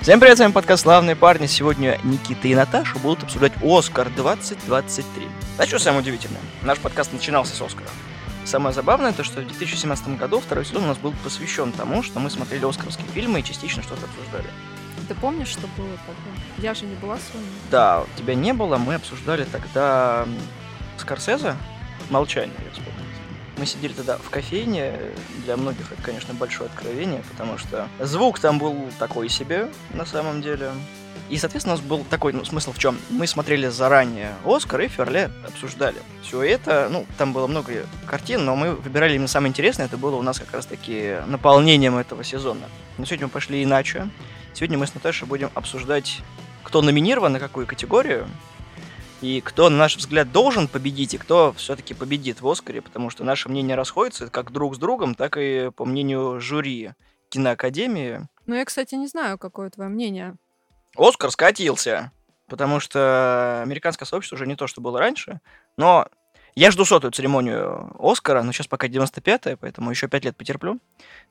Всем привет, с вами подкаст «Славные парни». Сегодня Никита и Наташа будут обсуждать «Оскар 2023». А что самое удивительное? Наш подкаст начинался с «Оскара». Самое забавное то, что в 2017 году второй сезон у нас был посвящен тому, что мы смотрели оскаровские фильмы и частично что-то обсуждали. Ты помнишь, что было тогда? Я же не была с вами. Да, тебя не было, мы обсуждали тогда Скорсезе «Молчание», я вспомнил. Мы сидели тогда в кофейне. Для многих это, конечно, большое откровение, потому что звук там был такой себе, на самом деле. И, соответственно, у нас был такой ну, смысл в чем? Мы смотрели заранее Оскар и в феврале обсуждали. Все это, ну, там было много картин, но мы выбирали именно самое интересное. Это было у нас как раз-таки наполнением этого сезона. Но сегодня мы пошли иначе. Сегодня мы с Наташей будем обсуждать, кто номинирован на какую категорию, и кто, на наш взгляд, должен победить, и кто все-таки победит в Оскаре, потому что наши мнения расходятся как друг с другом, так и по мнению жюри киноакадемии. Ну, я, кстати, не знаю, какое твое мнение. Оскар скатился, потому что американское сообщество уже не то, что было раньше, но я жду сотую церемонию Оскара, но сейчас пока 95-я, поэтому еще пять лет потерплю.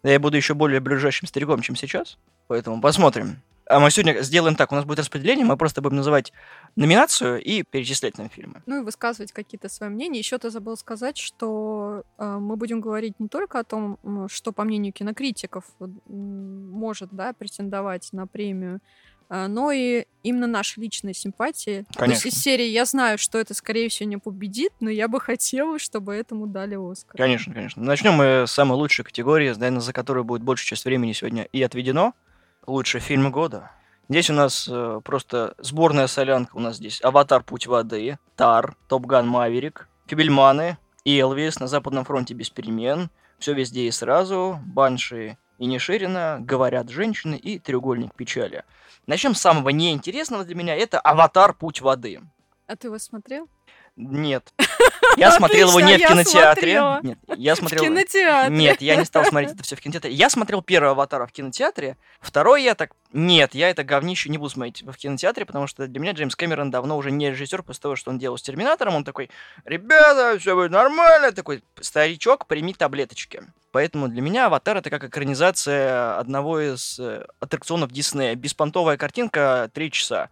Да я буду еще более ближайшим стариком, чем сейчас, поэтому посмотрим. А мы сегодня сделаем так, у нас будет распределение, мы просто будем называть номинацию и перечислять нам фильмы. Ну и высказывать какие-то свои мнения. Еще ты забыл сказать, что э, мы будем говорить не только о том, что, по мнению кинокритиков, может да, претендовать на премию, э, но и именно наши личные симпатии. Конечно. То есть из серии я знаю, что это, скорее всего, не победит, но я бы хотела, чтобы этому дали Оскар. Конечно, конечно. Начнем мы с самой лучшей категории, наверное, за которую будет большая часть времени сегодня и отведено – лучший фильм года. Здесь у нас э, просто сборная солянка. У нас здесь «Аватар. Путь воды», «Тар», «Топган Маверик», «Фибельманы», «Элвис», «На Западном фронте без перемен», «Все везде и сразу», «Банши» и Неширина, «Говорят женщины» и «Треугольник печали». Начнем с самого неинтересного для меня. Это «Аватар. Путь воды». А ты его смотрел? Нет. Я смотрел его не в кинотеатре. Нет, я смотрел... В кинотеатре. Нет, я не стал смотреть это все в кинотеатре. Я смотрел первый «Аватара» в кинотеатре. Второй я так... Нет, я это говнище не буду смотреть в кинотеатре, потому что для меня Джеймс Кэмерон давно уже не режиссер после того, что он делал с «Терминатором». Он такой, ребята, все будет нормально. Такой, старичок, прими таблеточки. Поэтому для меня «Аватар» — это как экранизация одного из э, аттракционов Диснея. Беспонтовая картинка, три часа.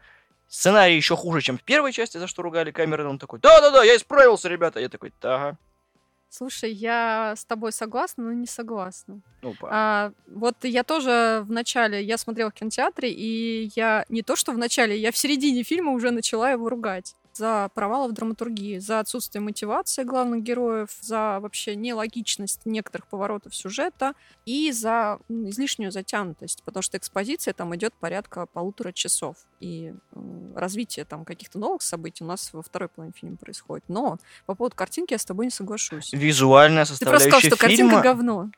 Сценарий еще хуже, чем в первой части, за что ругали Кэмерон. Он такой, да-да-да, я исправился, ребята. Я такой, ага. Слушай, я с тобой согласна, но не согласна. Опа. А, вот я тоже в начале, я смотрела в кинотеатре, и я не то, что в начале, я в середине фильма уже начала его ругать за провалы в драматургии, за отсутствие мотивации главных героев, за вообще нелогичность некоторых поворотов сюжета и за излишнюю затянутость, потому что экспозиция там идет порядка полутора часов, и развитие там каких-то новых событий у нас во второй половине фильма происходит. Но по поводу картинки я с тобой не соглашусь. Визуальная составляющая Ты просто сказал, что фильма... картинка говно.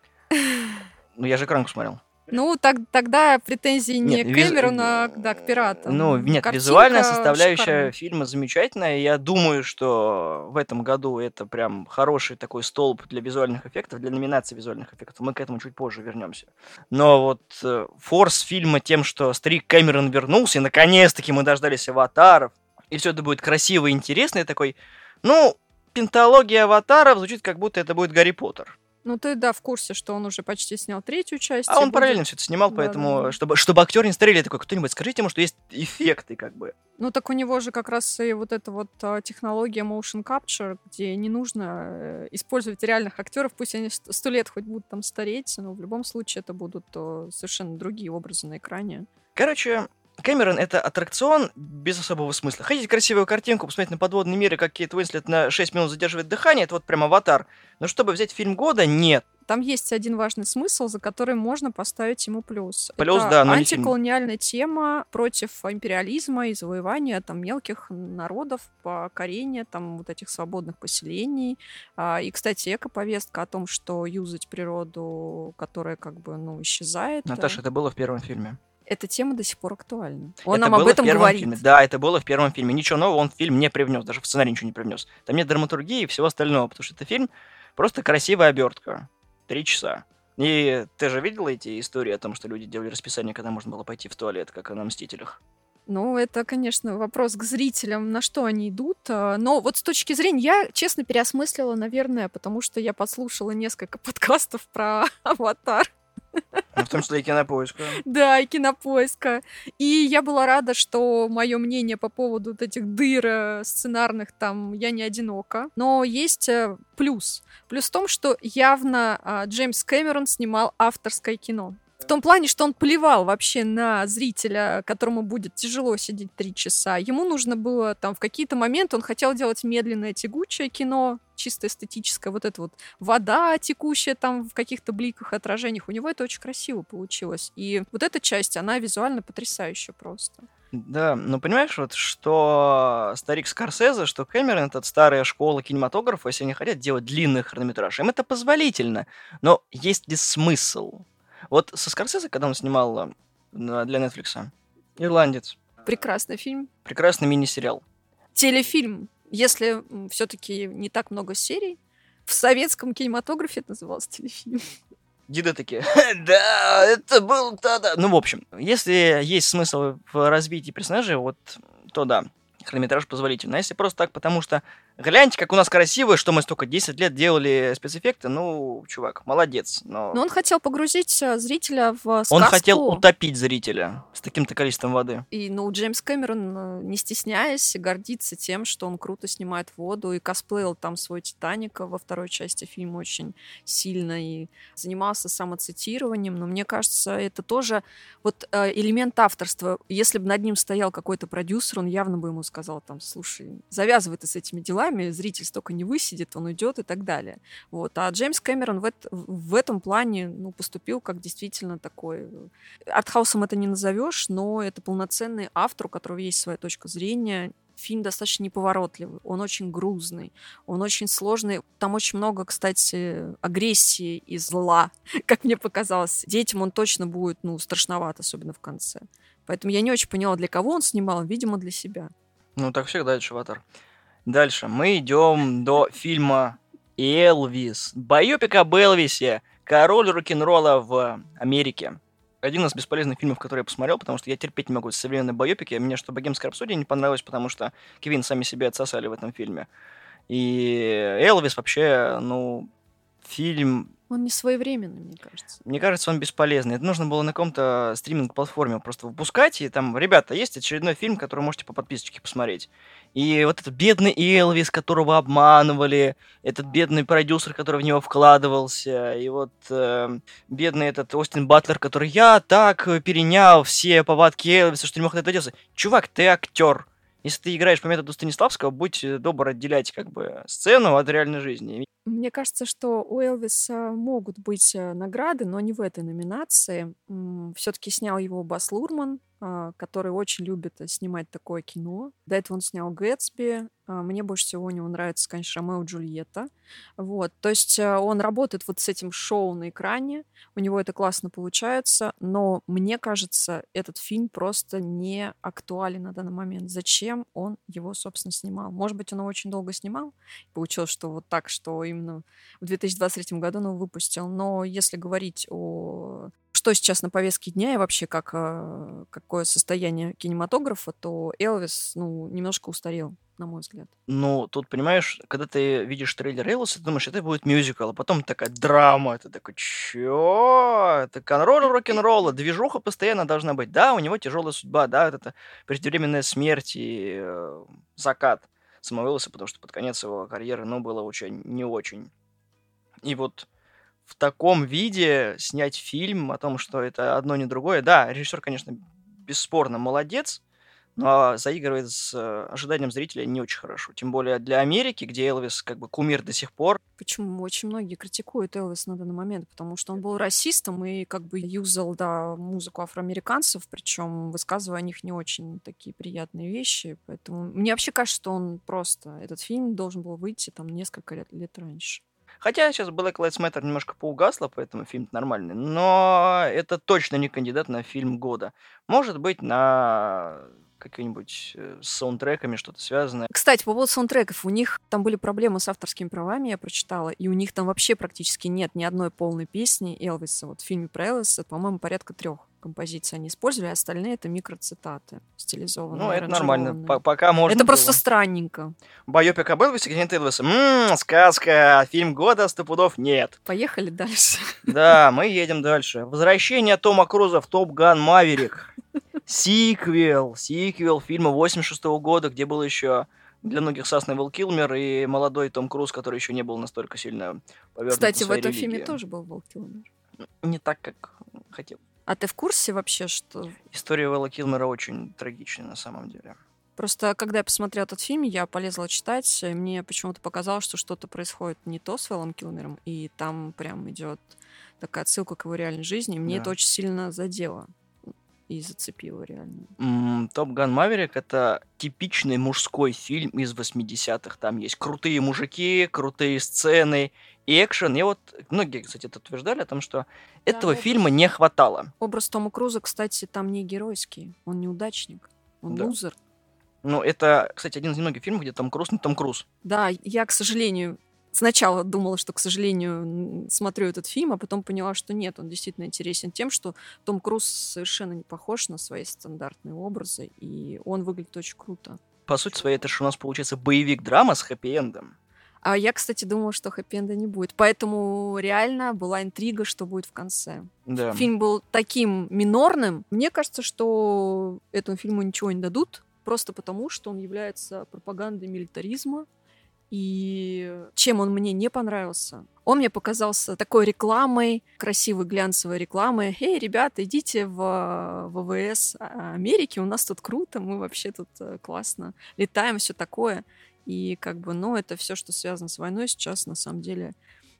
Ну, я же экранку смотрел. Ну, так, тогда претензии не нет, к Кэмерону, виз... а да, к пиратам. Ну, нет, Картинка визуальная составляющая шикарная. фильма замечательная. Я думаю, что в этом году это прям хороший такой столб для визуальных эффектов, для номинации визуальных эффектов. Мы к этому чуть позже вернемся. Но вот э, форс фильма тем, что старик Кэмерон вернулся, и наконец-таки мы дождались аватаров, и все это будет красиво и интересно, и такой, ну, пентология аватаров звучит, как будто это будет Гарри Поттер. Ну, ты, да, в курсе, что он уже почти снял третью часть. А он будет... параллельно все это снимал, да, поэтому, да, чтобы, чтобы актер не старели, такой, кто-нибудь скажите ему, что есть эффекты, как бы. Ну, так у него же как раз и вот эта вот а, технология motion capture, где не нужно э, использовать реальных актеров, пусть они сто лет хоть будут там стареть, но в любом случае это будут совершенно другие образы на экране. Короче, Кэмерон — это аттракцион без особого смысла. Хотите красивую картинку, посмотреть на подводный мир, и как Кейт Уинслет на 6 минут задерживает дыхание, это вот прям аватар. Но чтобы взять фильм года, нет. Там есть один важный смысл, за который можно поставить ему плюс. Плюс, это да, но антиколониальная тема против империализма и завоевания там мелких народов, покорения там вот этих свободных поселений. А, и, кстати, эко-повестка о том, что юзать природу, которая как бы, ну, исчезает. Наташа, это было в первом фильме эта тема до сих пор актуальна. Он это нам об этом говорит. Фильме. Да, это было в первом фильме. Ничего нового он в фильм не привнес, даже в сценарий ничего не привнес. Там нет драматургии и всего остального, потому что это фильм просто красивая обертка. Три часа. И ты же видела эти истории о том, что люди делали расписание, когда можно было пойти в туалет, как на «Мстителях»? Ну, это, конечно, вопрос к зрителям, на что они идут. А, но вот с точки зрения, я, честно, переосмыслила, наверное, потому что я послушала несколько подкастов про «Аватар». В том числе и кинопоиска. Да, и кинопоиска. И я была рада, что мое мнение по поводу вот этих дыр э, сценарных там я не одинока. Но есть э, плюс. Плюс в том, что явно а, Джеймс Кэмерон снимал авторское кино. В том плане, что он плевал вообще на зрителя, которому будет тяжело сидеть три часа. Ему нужно было там в какие-то моменты, он хотел делать медленное, тягучее кино, чисто эстетическое, вот это вот вода текущая там в каких-то бликах, отражениях. У него это очень красиво получилось. И вот эта часть, она визуально потрясающая просто. Да, ну понимаешь, вот что старик Скорсезе, что Кэмерон, это старая школа кинематографа, если они хотят делать длинный хронометраж, им это позволительно. Но есть ли смысл? Вот со Скорсезе, когда он снимал э, для Netflix, «Ирландец». Прекрасный фильм. Прекрасный мини-сериал. Телефильм. Если все-таки не так много серий, в советском кинематографе это называлось телефильм. Деды такие, да, это был тогда. Ну, в общем, если есть смысл в развитии персонажей, вот, то да, хронометраж позволительно. А если просто так, потому что гляньте, как у нас красиво, что мы столько 10 лет делали спецэффекты, ну, чувак, молодец. Но, но он хотел погрузить э, зрителя в сказку. Он хотел утопить зрителя с таким-то количеством воды. И, ну, Джеймс Кэмерон, э, не стесняясь, гордится тем, что он круто снимает воду и косплеил там свой Титаник во второй части фильма очень сильно и занимался самоцитированием, но мне кажется, это тоже вот э, элемент авторства. Если бы над ним стоял какой-то продюсер, он явно бы ему сказал там, слушай, завязывай ты с этими делами, зритель столько не высидит, он уйдет и так далее. Вот. А Джеймс Кэмерон в, это, в этом плане ну, поступил как действительно такой... Э, артхаусом это не назовешь, но это полноценный автор, у которого есть своя точка зрения, фильм достаточно неповоротливый, он очень грузный, он очень сложный. Там очень много, кстати, агрессии и зла, как мне показалось. Детям он точно будет, ну, страшноват, особенно в конце. Поэтому я не очень поняла, для кого он снимал, видимо, для себя. Ну, так всегда, это аватар. Дальше. Мы идем до фильма «Элвис». Байопик об Элвисе. Король рок-н-ролла в Америке. Один из бесполезных фильмов, который я посмотрел, потому что я терпеть не могу современные байопики. Мне что «Богемская рапсодия» не понравилось, потому что Кевин сами себе отсосали в этом фильме. И Элвис вообще, ну, фильм он не своевременный, мне кажется. Мне кажется, он бесполезный. Это нужно было на каком-то стриминг-платформе просто выпускать. И там, ребята, есть очередной фильм, который можете по подписочке посмотреть. И вот этот бедный Элвис, которого обманывали, этот бедный продюсер, который в него вкладывался, и вот э, бедный этот Остин Батлер, который я так перенял все повадки Элвиса, что не мог это делать. Чувак, ты актер. Если ты играешь по методу Станиславского, будь добр отделять как бы сцену от реальной жизни. Мне кажется, что у Элвиса могут быть э, награды, но не в этой номинации. Все-таки снял его Бас Лурман, который очень любит э, снимать такое кино. До этого он снял Гэтсби. А, мне больше всего у него нравится, конечно, Ромео и Джульетта. Вот. То есть э, он работает вот с этим шоу на экране. У него это классно получается. Но мне кажется, этот фильм просто не актуален на данный момент. Зачем он его, собственно, снимал? Может быть, он его очень долго снимал. Получилось, что вот так, что именно в 2023 году он его выпустил. Но если говорить о что сейчас на повестке дня и вообще как, э, какое состояние кинематографа, то Элвис, ну, немножко устарел, на мой взгляд. Ну, тут, понимаешь, когда ты видишь трейлер Элвиса, ты думаешь, это будет мюзикл, а потом такая драма, ты такой, чё? Это конролл рок-н-ролла, движуха постоянно должна быть. Да, у него тяжелая судьба, да, это преждевременная смерть и э, закат самого Элвиса, потому что под конец его карьеры, ну, было очень не очень. И вот в таком виде снять фильм о том, что это одно не другое. Да, режиссер, конечно, бесспорно молодец, но заигрывает с э, ожиданием зрителя не очень хорошо. Тем более для Америки, где Элвис как бы кумир до сих пор. Почему? Очень многие критикуют Элвис на данный момент, потому что он был расистом и как бы юзал, да, музыку афроамериканцев, причем высказывая о них не очень такие приятные вещи. Поэтому мне вообще кажется, что он просто... Этот фильм должен был выйти там несколько лет, лет раньше. Хотя сейчас Black Lives Matter немножко поугасло, поэтому фильм нормальный. Но это точно не кандидат на фильм года. Может быть, на какими-нибудь э, саундтреками что-то связанное. Кстати, по поводу саундтреков, у них там были проблемы с авторскими правами, я прочитала, и у них там вообще практически нет ни одной полной песни Элвиса. Вот в фильме про Элвиса, по-моему, порядка трех композиции они использовали, а остальные это микроцитаты стилизованные. Ну, это нормально. Пока можно Это просто странненько. Байопик об Элвисе, Кеннет Элвиса. Ммм, сказка, фильм года, сто пудов нет. Поехали дальше. Да, мы едем дальше. Возвращение Тома Круза в Top Gun Maverick. Сиквел. Сиквел фильма 86 года, где был еще для многих классный Вэл Килмер и молодой Том Круз, который еще не был настолько сильно повернут Кстати, в этом фильме тоже был Вэл Килмер. Не так, как хотел. А ты в курсе вообще, что... История Вэла Килмера очень трагичная на самом деле. Просто когда я посмотрела этот фильм, я полезла читать, и мне почему-то показалось, что что-то происходит не то с Вэлом Килмером, и там прям идет такая отсылка к его реальной жизни, и мне Да. это очень сильно задело и зацепило реально. Топ Ган Маверик это типичный мужской фильм из 80-х. Там есть крутые мужики, крутые сцены и экшен. И вот многие, кстати, это утверждали о том, что этого вот. фильма не хватало. Образ Тома Круза, кстати, там не геройский, он неудачник, он Да. лузер. Ну, это, кстати, один из немногих фильмов, где Том Круз не Том Круз. Да, я, к сожалению, сначала думала, что, к сожалению, смотрю этот фильм, а потом поняла, что нет, он действительно интересен тем, что Том Круз совершенно не похож на свои стандартные образы, и он выглядит очень круто. По сути своей, это же у нас получается боевик-драма с хэппи-эндом. А я, кстати, думала, что хэппи-энда не будет. Поэтому реально была интрига, что будет в конце. Да. Фильм был таким минорным. Мне кажется, что этому фильму ничего не дадут, просто потому, что он является пропагандой милитаризма. И чем он мне не понравился? Он мне показался такой рекламой, красивой глянцевой рекламой. Эй, ребята, идите в ВВС Америки, у нас тут круто, мы вообще тут э, классно летаем, все такое. И как бы, ну, это все, что связано с войной, сейчас на самом деле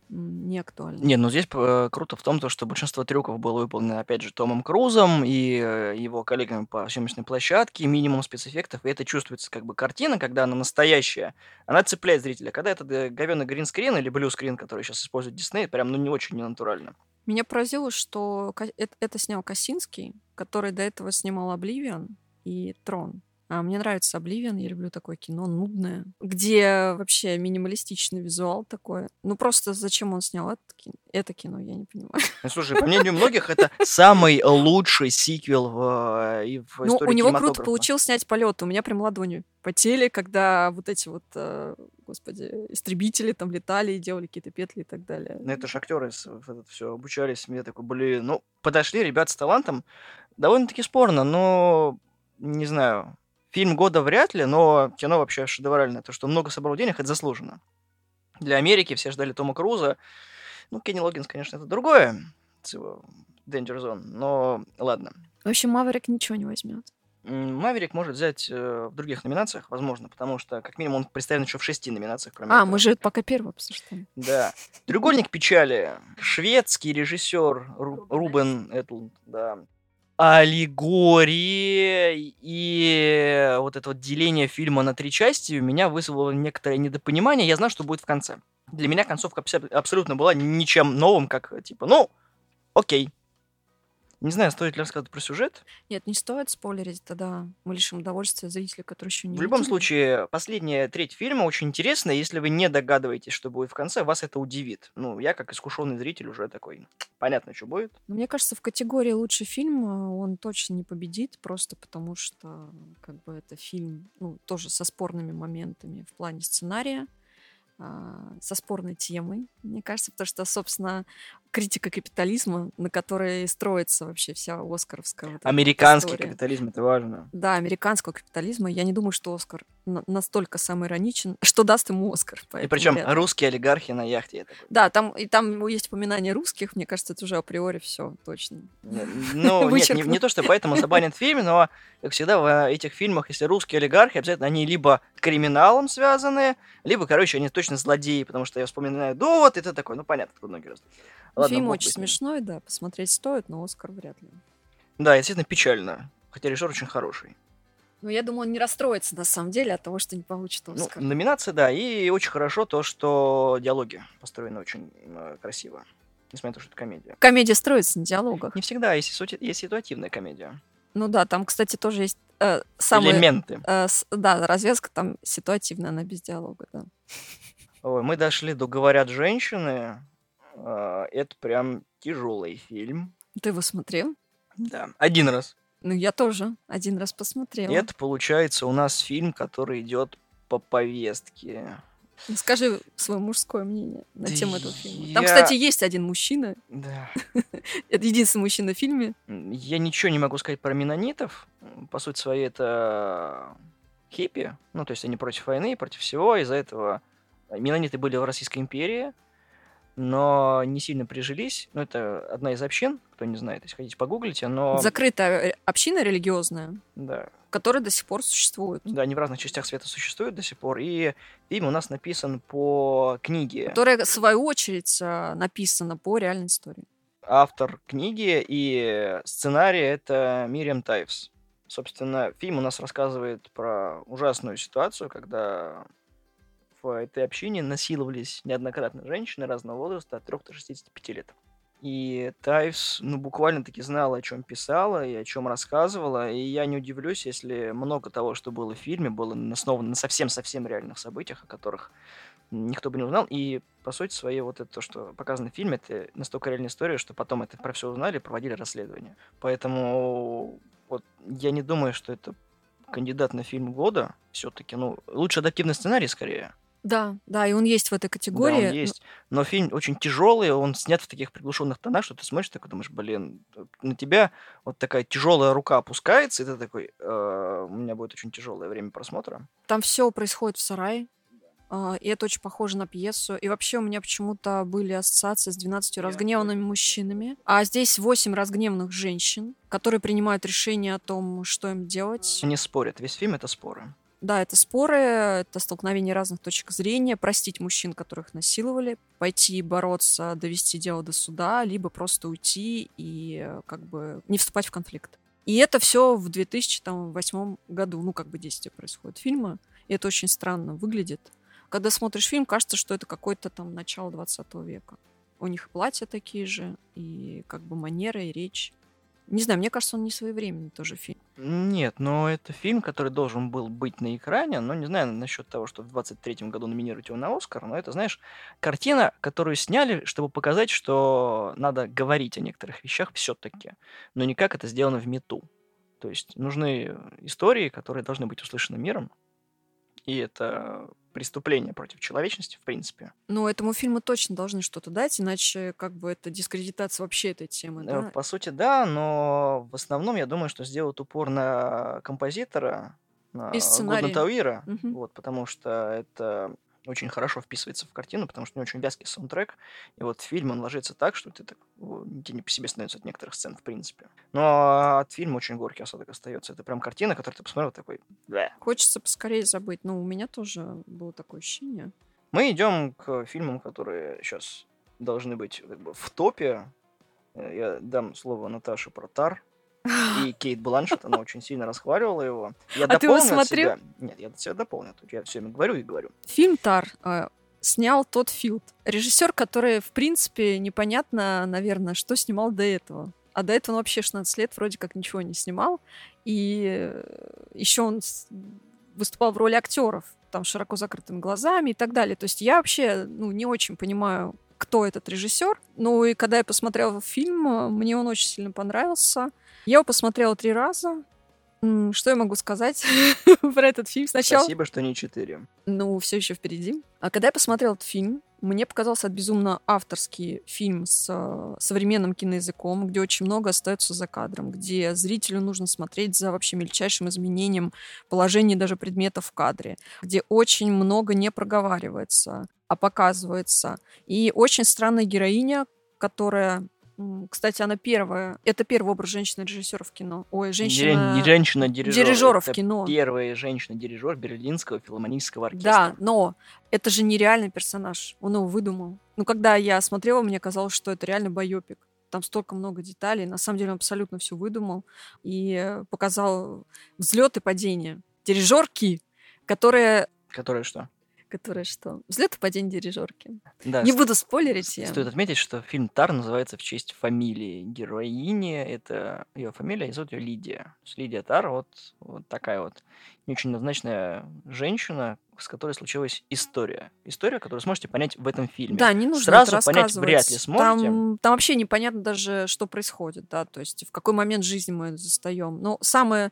не актуально. Не, ну здесь э, круто в том, то, что большинство трюков было выполнено, опять же, Томом Крузом и э, его коллегами по съемочной площадке, минимум спецэффектов, и это чувствуется как бы картина, когда она настоящая, она цепляет зрителя. Когда это говенный гринскрин или блюскрин, который сейчас использует Дисней, прям, ну, не очень ненатурально. Меня поразило, что эт- это снял Косинский, который до этого снимал «Обливион» и «Трон». А мне нравится «Обливион», я люблю такое кино нудное, где вообще минималистичный визуал такой. Ну просто зачем он снял это, ки- это кино, я не понимаю. Ну, слушай, по мнению многих, это самый лучший сиквел в, э, в Ну, у него круто получилось снять полет. У меня прям ладони потели, когда вот эти вот, э, господи, истребители там летали и делали какие-то петли и так далее. Ну, это же актеры все обучались. Я такой, блин, ну, подошли ребята с талантом. Довольно-таки спорно, но не знаю. Фильм года вряд ли, но кино вообще шедевральное. То, что много собрал денег, это заслуженно. Для Америки все ждали Тома Круза. Ну, Кенни Логинс, конечно, это другое. С его Danger Zone. Но ладно. В общем, Маверик ничего не возьмет. Маверик может взять э, в других номинациях, возможно, потому что, как минимум, он представлен еще в шести номинациях. кроме А, этого. мы же пока первый обсуждаем. Да. Треугольник печали. Шведский режиссер Ру- Рубен Этлунд, да. Аллегория и вот это вот деление фильма на три части у меня вызвало некоторое недопонимание. Я знал, что будет в конце. Для меня концовка абсо- абсолютно была ничем новым, как типа, ну, окей. Не знаю, стоит ли рассказывать про сюжет. Нет, не стоит спойлерить, тогда мы лишим удовольствия зрителя, который еще не В любом видели. случае, последняя треть фильма очень интересная. Если вы не догадываетесь, что будет в конце, вас это удивит. Ну, я, как искушенный зритель, уже такой, понятно, что будет. Но Мне кажется, в категории лучший фильм э, он точно не победит, просто потому что как бы это фильм, ну, тоже со спорными моментами в плане сценария, со спорной темой, мне кажется, потому что, собственно, критика капитализма, на которой строится вообще вся оскаровская вот Американский история. капитализм, это важно. Да, американского капитализма. Я не думаю, что Оскар настолько самоироничен, что даст ему Оскар. И причем вряд ли. русские олигархи на яхте. Такой, Да, там, и там есть упоминание русских, мне кажется, это уже априори все точно. «Не- Ну, нет, не, не то, что поэтому забанят фильм, но, как всегда, в этих фильмах, если русские олигархи, обязательно они либо криминалом связаны, либо, короче, они точно злодеи, потому что я вспоминаю довод, и ты такой, ну, понятно, откуда ноги растут. Ладно, Фильм очень смешной, да, посмотреть стоит, но Оскар вряд ли. Да, действительно печально. Хотя режиссер очень хороший. Но я думаю, он не расстроится на самом деле от того, что не получит Ну, Оскар. номинация, да, и очень хорошо то, что диалоги построены очень э, красиво. Несмотря на то, что это комедия. Комедия строится на диалогах. Не всегда, есть, есть ситуативная комедия. Ну да, там, кстати, тоже есть э, самые... Элементы. э, с- да, развязка там ситуативная, она без диалога, да. Ой, мы дошли до «Говорят женщины». А, Это прям тяжелый фильм. Ты его смотрел? Да, один раз. Ну, я тоже один раз посмотрела. Это получается у нас фильм, который идет по повестке. Ну, Скажи свое мужское мнение на Да тему этого фильма. Там, я- кстати, есть один мужчина. Да. Это единственный мужчина в фильме. Я ничего не могу сказать про менонитов. М, По сути своей, это хиппи. Ну, то есть они против войны, против всего. Из-за этого менониты были в Российской империи, но не сильно прижились. Ну, это одна из общин, кто не знает, если хотите, погуглите. Но, Закрытая община религиозная, да, которая до сих пор существует. да, они в разных частях света существуют до сих пор. И фильм у нас написан по книге. Которая, в свою очередь, э, написана по реальной истории. автор книги и сценария это Мириам Тайвс. Собственно, фильм у нас рассказывает про ужасную ситуацию, когда в этой общине насиловались неоднократно женщины разного возраста от 3 до 65 лет. И Тайвс, ну, буквально-таки знала, о чем писала и о чем рассказывала. И я не удивлюсь, если много того, что было в фильме, было основано на совсем-совсем реальных событиях, о которых никто бы не узнал. И, по сути своей, вот это то, что показано в фильме, это настолько реальная история, что потом это про все узнали проводили расследование. Поэтому вот я не думаю, что это кандидат на фильм года. Все-таки, ну, лучше адаптивный сценарий скорее. Да, да, и он есть в этой категории. Да, он есть. Но фильм очень тяжелый, он снят в таких приглушенных тонах, что ты смотришь такой, думаешь, блин, на тебя вот такая тяжелая рука опускается, и ты такой, «Э, у меня будет очень тяжелое время просмотра. Там все происходит в сарае. а, И это очень похоже на пьесу. И вообще у меня почему-то были ассоциации с 12 разгневанными мужчинами. А здесь 8 разгневанных женщин, которые принимают решение о том, что им делать. Они спорят, весь фильм это споры. Да, это споры, это столкновение разных точек зрения, простить мужчин, которых насиловали, пойти бороться, довести дело до суда, либо просто уйти и э, как бы не вступать в конфликт. И это все в 2008 году, ну как бы действие происходит фильма, и это очень странно выглядит. Когда смотришь фильм, кажется, что это какое-то там начало 20 века. У них платья такие же, и как бы манеры, и речь. Не знаю, мне кажется, он не своевременный тоже фильм. Нет, но это фильм, который должен был быть на экране, но не знаю насчет того, что в 23-м году номинировать его на Оскар, но это, знаешь, картина, которую сняли, чтобы показать, что надо говорить о некоторых вещах все-таки, но не как это сделано в мету. То есть нужны истории, которые должны быть услышаны миром, и это преступление против человечности, в принципе. Ну, этому фильму точно должны что-то дать, иначе как бы это дискредитация вообще этой темы, Э, да? По сути, да, но в основном я думаю, что сделают упор на композитора, на И сценарий. Годна Тауира, Мгм. вот, потому что это очень хорошо вписывается в картину, потому что у него очень вязкий саундтрек, и вот фильм он ложится так, что ты так, тебе не по себе становится от некоторых сцен, в принципе. Но от фильма очень горький осадок остается. Это прям картина, которую ты посмотрел такой, «Бля». Хочется поскорее забыть. Ну, у меня тоже было такое ощущение. Мы идем к фильмам, которые сейчас должны быть как бы, в топе. Э, Я дам слово Наташе про Тар и Кейт Бланшет. Она очень сильно расхваливала его. Я А ты его смотрел? себя- Нет, я себя дополню. Тут Я все время говорю и говорю. Фильм «Тар» э, снял Тодд Филд. Режиссер, который, в принципе, непонятно, наверное, что снимал до этого. А до этого он вообще 16 лет вроде как ничего не снимал. И еще он выступал в роли актеров, там, широко закрытыми глазами и так далее. То есть я вообще ну, не очень понимаю, кто этот режиссер. Ну и когда я посмотрела фильм, э, мне он очень сильно понравился. Я его посмотрела три раза. Что я могу сказать про этот фильм? Сначала... Спасибо, что не четыре. Ну, все еще впереди. А когда я посмотрела этот фильм, мне показался это безумно авторский фильм с э, современным киноязыком, где очень много остается за кадром, где зрителю нужно смотреть за вообще мельчайшим изменением положения даже предметов в кадре, где очень много не проговаривается, а показывается. И очень странная героиня, которая кстати, она первая. Это первый образ женщины-режиссера в кино. Ой, женщина... Не женщина-дирижер. дирижера в кино. Первая женщина-дирижер Берлинского филармонического оркестра. Да, но это же нереальный персонаж. Он его выдумал. Ну, когда я смотрела, мне казалось, что это реально байопик. Там столько много деталей. На самом деле он абсолютно все выдумал и показал взлет и падение. Дирижерки, которые... Которая что? Которые что? Взлет и падение дирижерки. Да, Не буду спойлерить я. Стоит отметить, что фильм Тар называется в честь фамилии героини. Это ее фамилия, и зовут ее Лидия. Лидия Тар, вот, вот такая вот не очень назначенная женщина, с которой случилась история. История, которую сможете понять в этом фильме. Да, не нужно Сразу это понять вряд ли сможете. Там, там вообще непонятно даже, что происходит, да, то есть в какой момент жизни мы застаем. Но самая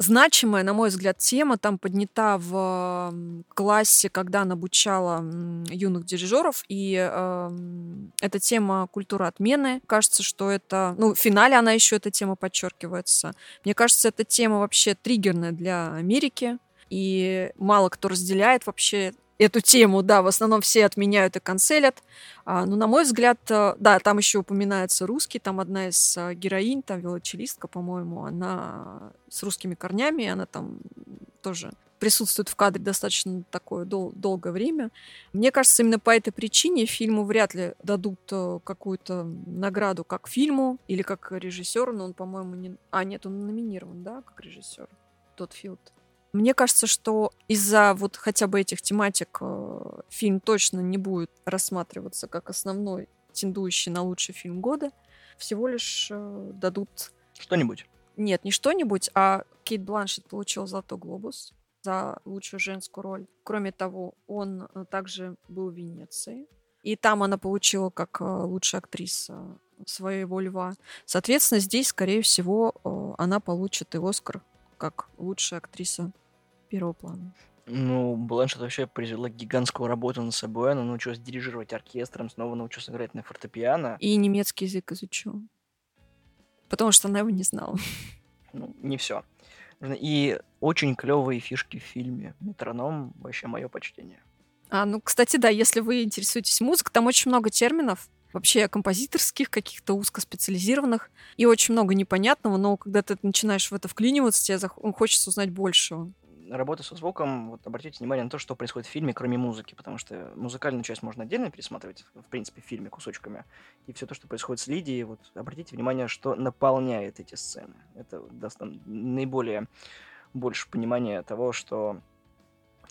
значимая, на мой взгляд, тема там поднята в классе, когда она обучала юных дирижеров, и эм, эта тема культуры отмены. Кажется, что это, ну, в финале она еще эта тема подчеркивается. Мне кажется, эта тема вообще триггерная для Америки, и мало кто разделяет вообще эту тему, да, в основном все отменяют и канцелят. А, ну, на мой взгляд, э, да, там еще упоминается русский, там одна из э, героинь, там велочелистка, по-моему, она с русскими корнями, она там тоже присутствует в кадре достаточно такое дол- долгое время. Мне кажется, именно по этой причине фильму вряд ли дадут э, какую-то награду как фильму или как режиссеру, но он, по-моему, не... А, нет, он номинирован, да, как режиссер, тот Филд. Мне кажется, что из-за вот хотя бы этих тематик э, фильм точно не будет рассматриваться как основной, тендующий на лучший фильм года. Всего лишь э, дадут... Что-нибудь. Нет, не что-нибудь, а Кейт Бланшет получил «Золотой глобус» за лучшую женскую роль. Кроме того, он э, также был в Венеции. И там она получила как лучшая актриса своего льва. Соответственно, здесь, скорее всего, она получит и Оскар как лучшая актриса первого плана. Ну, Бланшет вообще произвела гигантскую работу над собой. Она научилась дирижировать оркестром, снова научилась играть на фортепиано. И немецкий язык изучила. Потому что она его не знала. Ну, не все. И очень клевые фишки в фильме. Метроном вообще мое почтение. А, ну, кстати, да, если вы интересуетесь музыкой, там очень много терминов, вообще композиторских, каких-то узкоспециализированных, и очень много непонятного, но когда ты начинаешь в это вклиниваться, тебе зах- хочется узнать больше. Работа со звуком, вот обратите внимание на то, что происходит в фильме, кроме музыки, потому что музыкальную часть можно отдельно пересматривать, в принципе, в фильме кусочками, и все то, что происходит с Лидией, вот обратите внимание, что наполняет эти сцены. Это даст нам наиболее больше понимания того, что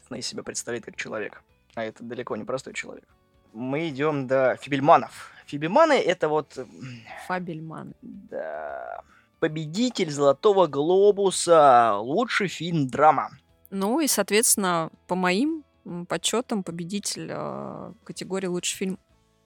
она из себя представляет как человек, а это далеко не простой человек. Мы идем до Фибельманов. Фибельманы это вот м, Фабельман. да, победитель Золотого Глобуса, лучший фильм драма. Ну и, соответственно, по моим подсчетам, победитель э, категории лучший фильм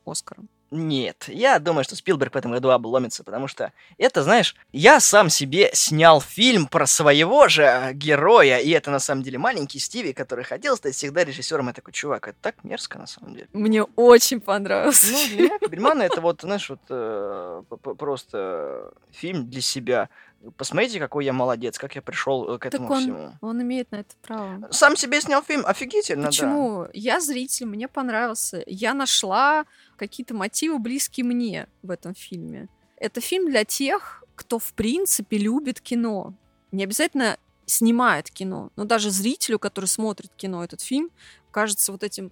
Оскара. Нет, я думаю, что Спилберг в этом году обломится, потому что это, знаешь, я сам себе снял фильм про своего же героя, и это на самом деле маленький Стиви, который хотел стать всегда режиссером. Я такой, чувак, это так мерзко на самом деле. Мне очень понравился. Ну, для меня это вот, знаешь, вот э, просто фильм для себя. Посмотрите, какой я молодец, как я пришел к этому он- всему. Он имеет на это право. Сам себе снял фильм, офигительно, да. Почему? Я зритель, мне понравился. Я нашла какие-то мотивы близкие мне в этом фильме. Это фильм для тех, кто в принципе любит кино. Не обязательно снимает кино, но даже зрителю, который смотрит кино, этот фильм кажется вот этим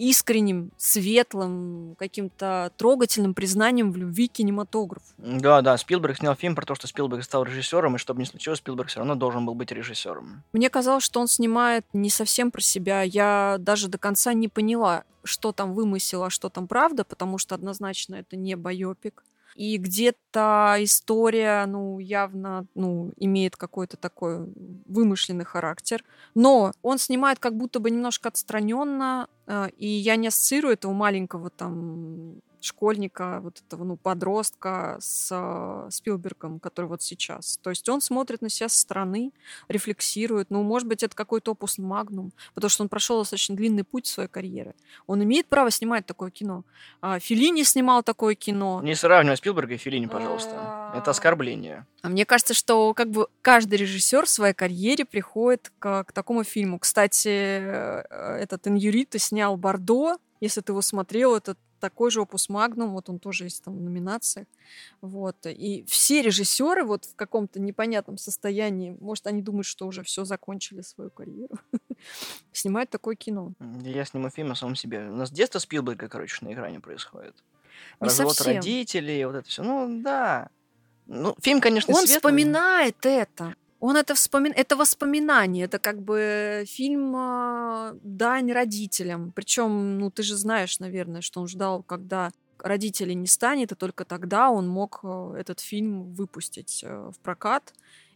искренним, светлым, каким-то трогательным признанием в любви к кинематографу. Да, да, Спилберг снял фильм про то, что Спилберг стал режиссером, и чтобы не случилось, Спилберг все равно должен был быть режиссером. Мне казалось, что он снимает не совсем про себя. Я даже до конца не поняла, что там вымысел, а что там правда, потому что однозначно это не байопик. И где-то история, ну, явно, ну, имеет какой-то такой вымышленный характер. Но он снимает как будто бы немножко отстраненно, э, и я не ассоциирую этого маленького там школьника, вот этого, ну, подростка с э, Спилбергом, который вот сейчас. То есть он смотрит на себя со стороны, рефлексирует. Ну, может быть, это какой-то опус магнум, потому что он прошел достаточно длинный путь в своей карьере. Он имеет право снимать такое кино. А, Феллини снимал такое кино. Не сравнивай Спилберга и Феллини, пожалуйста. Это оскорбление. А мне кажется, что как бы каждый режиссер в своей карьере приходит к, к такому фильму. Кстати, э, этот Иньюрита снял Бордо. Если ты его смотрел, это такой же опус магнум, вот он тоже есть там в номинациях. Вот. И все режиссеры вот в каком-то непонятном состоянии, может, они думают, что уже все закончили свою карьеру, снимают такое кино. Я сниму фильм о самом себе. У нас детство Спилберга, короче, на экране происходит. Не Развод совсем. родителей, вот это все. Ну, да. Ну, фильм, конечно, Он светлый. вспоминает это. Он это вспомин... это воспоминание, это как бы фильм а, дань родителям. Причем, ну ты же знаешь, наверное, что он ждал, когда родителей не станет, и только тогда он мог э, этот фильм выпустить э, в прокат.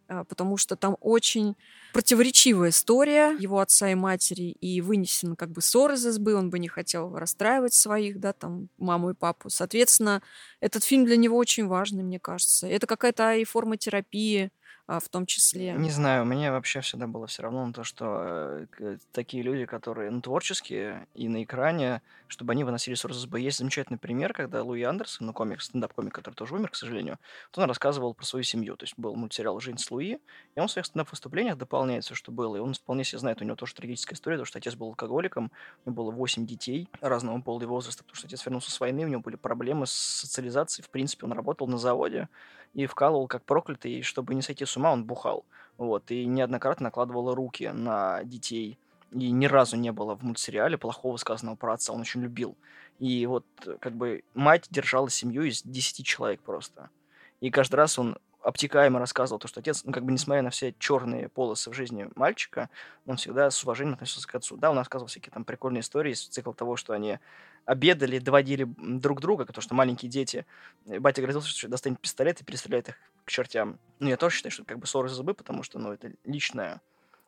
а, потому что там очень противоречивая история его отца и матери, и вынесен как бы ссор из избы, он бы не хотел расстраивать своих, да, там, маму и папу. Соответственно, этот фильм для него очень важный, мне кажется. Это какая-то и форма терапии, а, в том числе. Не знаю, мне вообще всегда было все равно на то, что э, такие люди, которые ну, творческие и на экране, чтобы они выносили ссор из Есть замечательный пример, когда Луи Андерсон, ну, комик, стендап-комик, который тоже умер, к сожалению, вот он рассказывал про свою семью. То есть был мультсериал «Жизнь с Луи», и он в своих стендап-выступлениях дополняет все, что было. И он вполне себе знает, у него тоже трагическая история, потому что отец был алкоголиком, у него было 8 детей разного пола и возраста, потому что отец вернулся с войны, у него были проблемы с социализацией. В принципе, он работал на заводе, и вкалывал как проклятый, и чтобы не сойти с ума, он бухал. Вот, и неоднократно накладывал руки на детей. И ни разу не было в мультсериале плохого сказанного про отца, он очень любил. И вот, как бы, мать держала семью из 10 человек просто. И каждый раз он обтекаемо рассказывал то, что отец, ну, как бы, несмотря на все черные полосы в жизни мальчика, он всегда с уважением относился к отцу. Да, он рассказывал всякие там прикольные истории из цикла того, что они обедали, доводили друг друга, потому что маленькие дети. Батя грозился, что достанет пистолет и перестреляет их к чертям. Ну, я тоже считаю, что это как бы ссоры за зубы, потому что, ну, это личное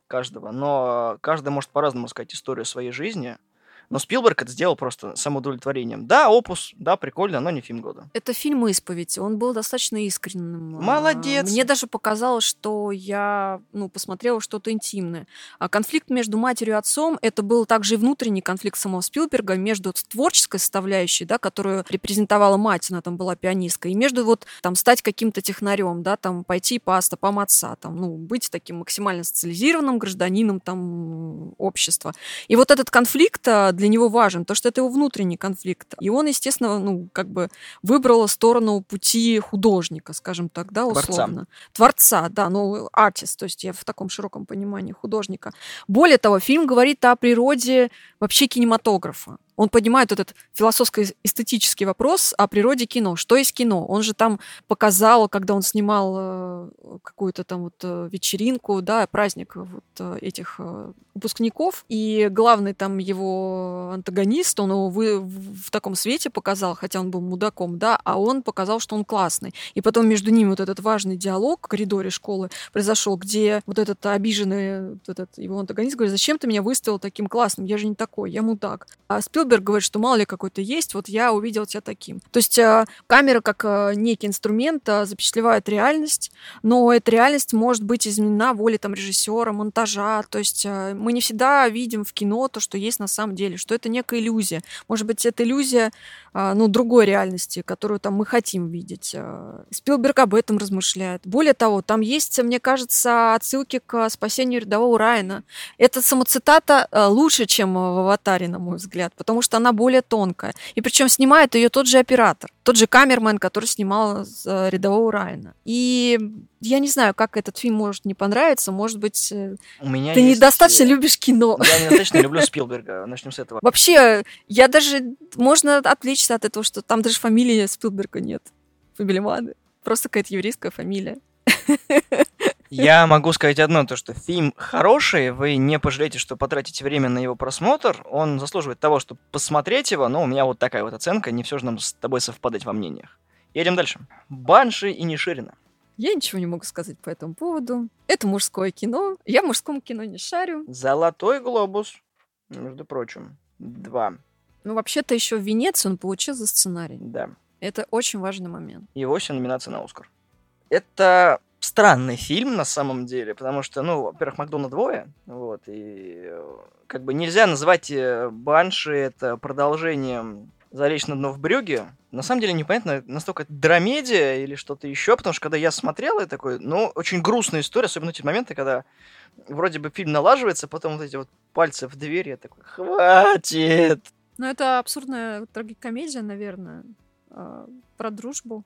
каждого. Но каждый может по-разному сказать историю своей жизни – но Спилберг это сделал просто самоудовлетворением. Да, опус, да, прикольно, но не фильм года. Это фильм «Исповедь». Он был достаточно искренним. Молодец! Мне даже показалось, что я ну, посмотрела что-то интимное. А конфликт между матерью и отцом — это был также и внутренний конфликт самого Спилберга между творческой составляющей, да, которую репрезентовала мать, она там была пианисткой, и между вот там стать каким-то технарем, да, там пойти по стопам отца, там, ну, быть таким максимально социализированным гражданином там общества. И вот этот конфликт а, для него важен, то что это его внутренний конфликт. И он, естественно, ну, как бы выбрал сторону пути художника, скажем так, да, условно. Творца, Творца да, ну, артист, то есть я в таком широком понимании художника. Более того, фильм говорит о природе вообще кинематографа он поднимает этот философско-эстетический вопрос о природе кино. Что есть кино? Он же там показал, когда он снимал э, какую-то там вот э, вечеринку, да, праздник вот э, этих выпускников, и главный там его антагонист, он его в таком свете показал, хотя он был мудаком, да, а он показал, что он классный. И потом между ними вот этот важный диалог в коридоре школы произошел, где вот этот обиженный вот этот его антагонист говорит, зачем ты меня выставил таким классным? Я же не такой, я мудак. А Спилберг Спилберг говорит, что мало ли какой-то есть, вот я увидел тебя таким. То есть э, камера как э, некий инструмент э, запечатлевает реальность, но эта реальность может быть изменена волей там режиссера, монтажа. То есть мы не всегда видим в кино то, что есть на самом деле, что это некая иллюзия. Может быть, это иллюзия ну, другой реальности, которую там мы хотим видеть. Спилберг об этом размышляет. Более того, там есть, мне кажется, отсылки к спасению рядового Райана. Эта самоцитата лучше, чем в «Аватаре», на мой взгляд, потому потому что она более тонкая. И причем снимает ее тот же оператор, тот же камермен, который снимал э, рядового Райана. И я не знаю, как этот фильм может не понравиться. Может быть, э, У меня ты есть... недостаточно э, любишь кино. Я недостаточно люблю Спилберга. Начнем с этого. Вообще, я даже... Можно отвлечься от этого, что там даже фамилии Спилберга нет. Фабелеманы. Просто какая-то еврейская фамилия. Я могу сказать одно, то что фильм хороший, вы не пожалеете, что потратите время на его просмотр, он заслуживает того, чтобы посмотреть его, но у меня вот такая вот оценка, не все же нам с тобой совпадать во мнениях. Едем дальше. Банши и Ниширина. Я ничего не могу сказать по этому поводу. Это мужское кино. Я в мужском кино не шарю. Золотой глобус, между прочим. Два. Ну, вообще-то еще в Венеции он получил за сценарий. Да. Это очень важный момент. И 8 номинаций на Оскар. Это странный фильм на самом деле, потому что, ну, во-первых, Макдона двое, вот, и э, как бы нельзя называть э, Банши это продолжением «Залечь на дно в брюге». На самом деле непонятно, настолько это драмедия или что-то еще, потому что когда я смотрел, я такой, ну, очень грустная история, особенно те моменты, когда вроде бы фильм налаживается, потом вот эти вот пальцы в дверь, я такой, хватит! Ну, это абсурдная трагикомедия, наверное, а, про дружбу.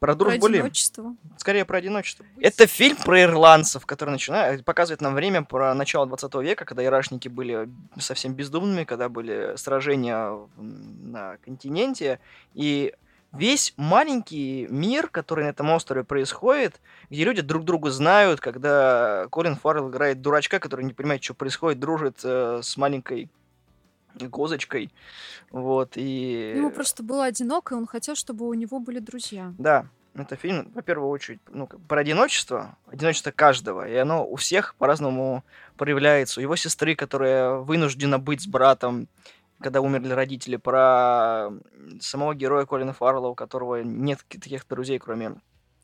Про дружбу про одиночество. Скорее про одиночество. Это фильм про ирландцев, который начинает, показывает нам время про начало 20 века, когда ирашники были совсем бездумными, когда были сражения на континенте, и весь маленький мир, который на этом острове происходит, где люди друг друга знают, когда Колин Фаррелл играет дурачка, который не понимает, что происходит, дружит э, с маленькой козочкой, вот, и... Ему просто было одиноко, и он хотел, чтобы у него были друзья. Да, Это фильм, во первую очередь, ну, про одиночество, одиночество каждого, и оно у всех по-разному проявляется. У его сестры, которая вынуждена быть с братом, когда умерли родители, про самого героя Колина Фаррелла, у которого нет таких друзей, кроме...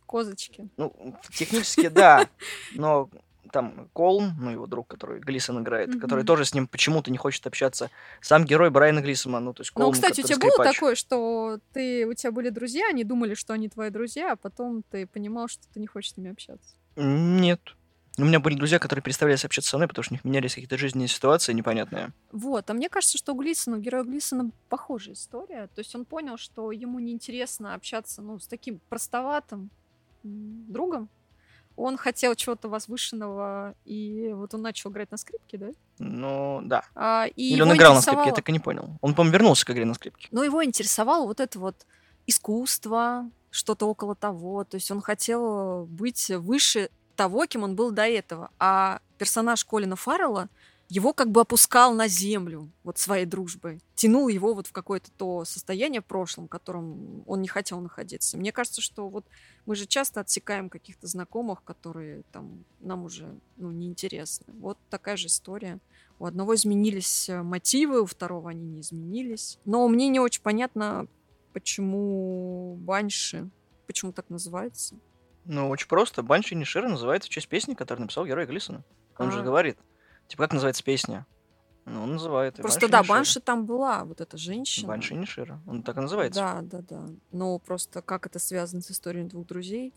Козочки. Ну, технически, да, но там Колм, ну, его друг, который Глисон играет, mm-hmm. который тоже с ним почему-то не хочет общаться. Сам герой Брайана Глисона, ну, то есть Колм, Ну, кстати, у тебя скрипач. было такое, что ты, у тебя были друзья, они думали, что они твои друзья, а потом ты понимал, что ты не хочешь с ними общаться? Нет. У меня были друзья, которые переставлялись общаться со мной, потому что у них менялись какие-то жизненные ситуации непонятные. Вот, а мне кажется, что у Глисона, у героя Глисона похожая история. То есть он понял, что ему неинтересно общаться ну, с таким простоватым другом. Он хотел чего-то возвышенного, и вот он начал играть на скрипке, да? Ну, да. А, и Или он играл на скрипке, я так и не понял. Он, по-моему, вернулся к игре на скрипке. Но его интересовало вот это вот искусство, что-то около того. То есть он хотел быть выше того, кем он был до этого. А персонаж Колина Фаррелла его как бы опускал на землю вот своей дружбой, тянул его вот в какое-то то состояние в прошлом, в котором он не хотел находиться. Мне кажется, что вот мы же часто отсекаем каких-то знакомых, которые там нам уже ну, неинтересны. Вот такая же история. У одного изменились э, мотивы, у второго они не изменились. Но мне не очень понятно, почему Банши, почему так называется. Ну, очень просто. Банши Нишира называется в честь песни, которую написал герой Глисона. Он а. же говорит. Типа, как называется песня? Ну, он называет. Просто да, Банши там была, вот эта женщина. Банши Нишира. Он так и называется. Да, да, да. Но просто как это связано с историей двух друзей?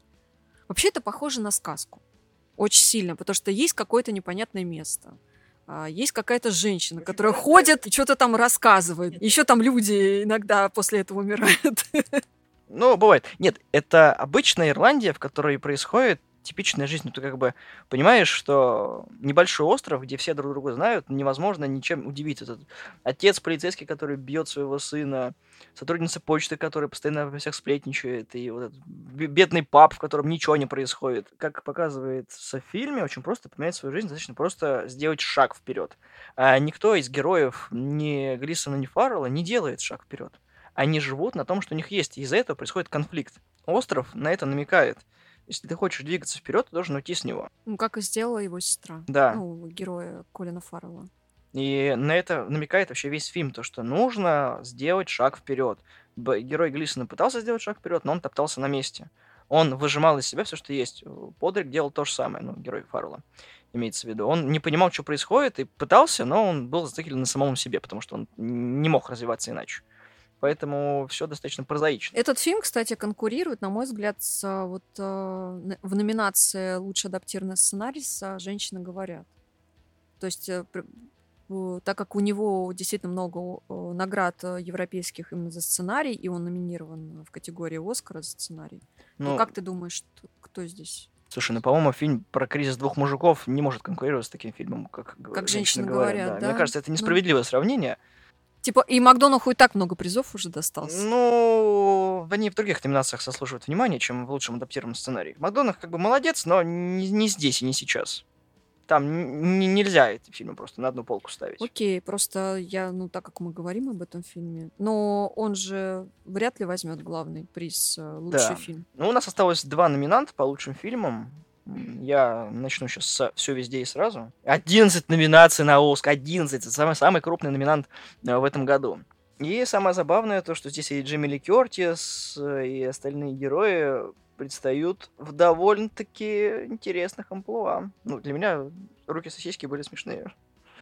Вообще это похоже на сказку. Очень сильно, потому что есть какое-то непонятное место. А, есть какая-то женщина, которая ходит и что-то там рассказывает. Еще там люди иногда после этого умирают. Ну, бывает. Нет, это обычная Ирландия, в которой происходит типичная жизнь. Ну, ты как бы понимаешь, что небольшой остров, где все друг друга знают, невозможно ничем удивить. Этот отец полицейский, который бьет своего сына, сотрудница почты, которая постоянно во всех сплетничает, и вот этот бедный пап, в котором ничего не происходит. Как показывается в фильме, очень просто поменять свою жизнь, достаточно просто сделать шаг вперед. А никто из героев, ни Глисона, ни Фаррелла, не делает шаг вперед. Они живут на том, что у них есть, и из-за этого происходит конфликт. Остров на это намекает. Если ты хочешь двигаться вперед, ты должен уйти с него. Ну, как и сделала его сестра. Да. Ну, героя Колина Фаррелла. И на это намекает вообще весь фильм, то, что нужно сделать шаг вперед. Герой Глисона пытался сделать шаг вперед, но он топтался на месте. Он выжимал из себя все, что есть. Подрик делал то же самое, ну, герой Фаррелла имеется в виду. Он не понимал, что происходит, и пытался, но он был зациклен на самом себе, потому что он не мог развиваться иначе. Поэтому все достаточно прозаично. Этот фильм, кстати, конкурирует, на мой взгляд, с, а, вот, э, в номинации «Лучший адаптированный сценарий» с «Женщины говорят». То есть, э, так как у него действительно много наград э, европейских именно за сценарий, и он номинирован в категории «Оскара» за сценарий, ну, то как ты думаешь, кто здесь? Слушай, ну, по-моему, фильм про кризис двух мужиков не может конкурировать с таким фильмом, как, как женщины говорят. говорят да. Мне кажется, это ну. несправедливое ну... сравнение. Типа, и Макдонаху и так много призов уже достался. Ну, они в других номинациях заслуживают внимания, чем в лучшем адаптированном сценарии. Макдонах как бы молодец, но не, не здесь и не сейчас. Там нельзя эти фильмы просто на одну полку ставить. Окей, просто я, ну, так как мы говорим об этом фильме, но он же вряд ли возьмет главный приз э, лучший да. фильм. Ну, у нас осталось два номинанта по лучшим фильмам. Я начну сейчас с «Все везде и сразу». 11 номинаций на Оскар, 11. Это самый, самый крупный номинант э, в этом году. И самое забавное то, что здесь и Джимми Ли Кертис, э, и остальные герои предстают в довольно-таки интересных амплуа. Ну, для меня руки сосиски были смешные.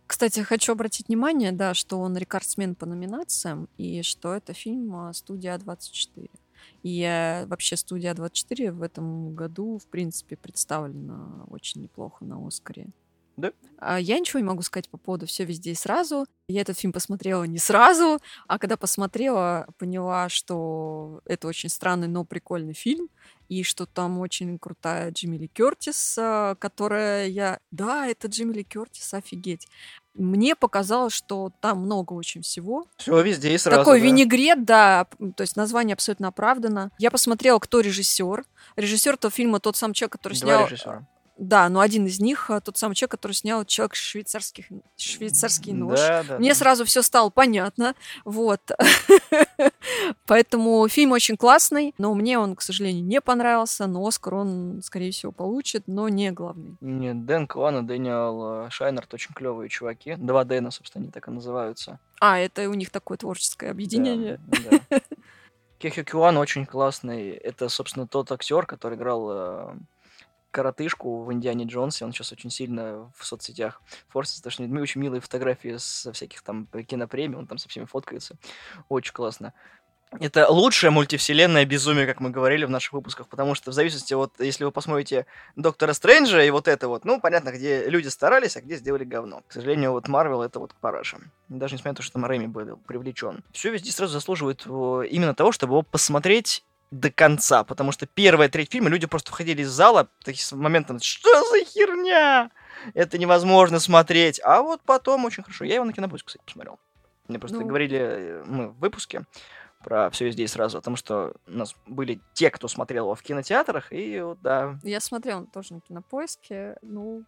Кстати, хочу обратить внимание, да, что он рекордсмен по номинациям, и что это фильм а, «Студия 24». И вообще студия 24 в этом году, в принципе, представлена очень неплохо на Оскаре. Да? А я ничего не могу сказать по поводу все везде и сразу. Я этот фильм посмотрела не сразу, а когда посмотрела, поняла, что это очень странный, но прикольный фильм, и что там очень крутая Джимми Ли Кертис, а, которая я... Да, это Джимми Ли Кертис, офигеть. Мне показалось, что там много очень всего. Все везде и сразу. Такой да. винегрет, да, то есть название абсолютно оправдано. Я посмотрела, кто режиссер. Режиссер этого фильма тот сам человек, который Два снял... режиссера. Да, но один из них а, тот самый человек, который снял человек швейцарских швейцарский нож. Да, да, Мне да. сразу все стало понятно, вот. Поэтому фильм очень классный, но мне он, к сожалению, не понравился. Но Оскар он, скорее всего, получит, но не главный. Нет, Дэн Кван и Дэниел э, Шайнерт очень клевые чуваки. Два Дэна, собственно, они так и называются. А, это у них такое творческое Да, объединение. да. Кехё Кюан очень классный. Это, собственно, тот актер, который играл э, коротышку в Индиане Джонсе. Он сейчас очень сильно в соцсетях форсится, потому что у него очень милые фотографии со всяких там кинопремий. Он там со всеми фоткается. Очень классно. Это лучшее мультивселенное безумие, как мы говорили в наших выпусках, потому что в зависимости, вот, если вы посмотрите Доктора Стрэнджа и вот это вот, ну, понятно, где люди старались, а где сделали говно. К сожалению, вот Марвел это вот параша. Даже несмотря на то, что там Рэми был привлечен. Все везде сразу заслуживает э, именно того, чтобы его посмотреть до конца, потому что первая треть фильма люди просто входили из зала такие с моментом, что за херня? Это невозможно смотреть. А вот потом очень хорошо. Я его на кинопоиске, кстати, посмотрел. Мне просто Ну. говорили э, мы в выпуске про все везде и сразу, о том, что у нас были те, кто смотрел его в кинотеатрах, и вот, да, Я смотрела тоже на кинопоиске. Ну,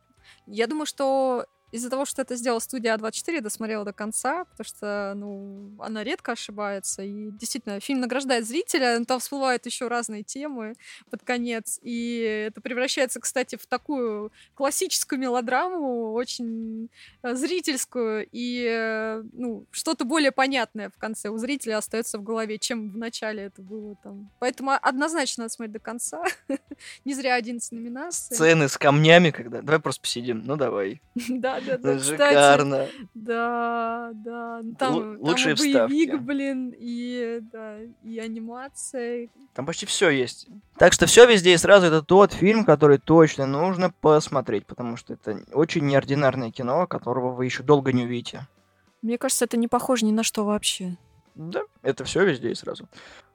я думаю, что из-за того, что это сделала студия А24, я досмотрела до конца, потому что, ну, она редко ошибается. И действительно, фильм награждает зрителя, но там всплывают еще разные темы под конец. И это превращается, кстати, в такую классическую мелодраму, очень э, зрительскую, и, э, ну, что-то более понятное в конце у зрителя остается в голове, чем в начале это было там. Поэтому однозначно надо смотреть до конца. Не зря 11 номинаций. сцены с камнями, когда... Давай просто посидим, ну давай. Да, да, да. Кстати, шикарно. да, да. Ну, Там, Лу- там лучшие и боевик, вставки. блин, и, да, и анимация. Там почти все есть. Так что все везде и сразу это тот фильм, который точно нужно посмотреть, потому что это очень неординарное кино, которого вы еще долго не увидите. Мне кажется, это не похоже ни на что вообще. Да, это все везде и сразу.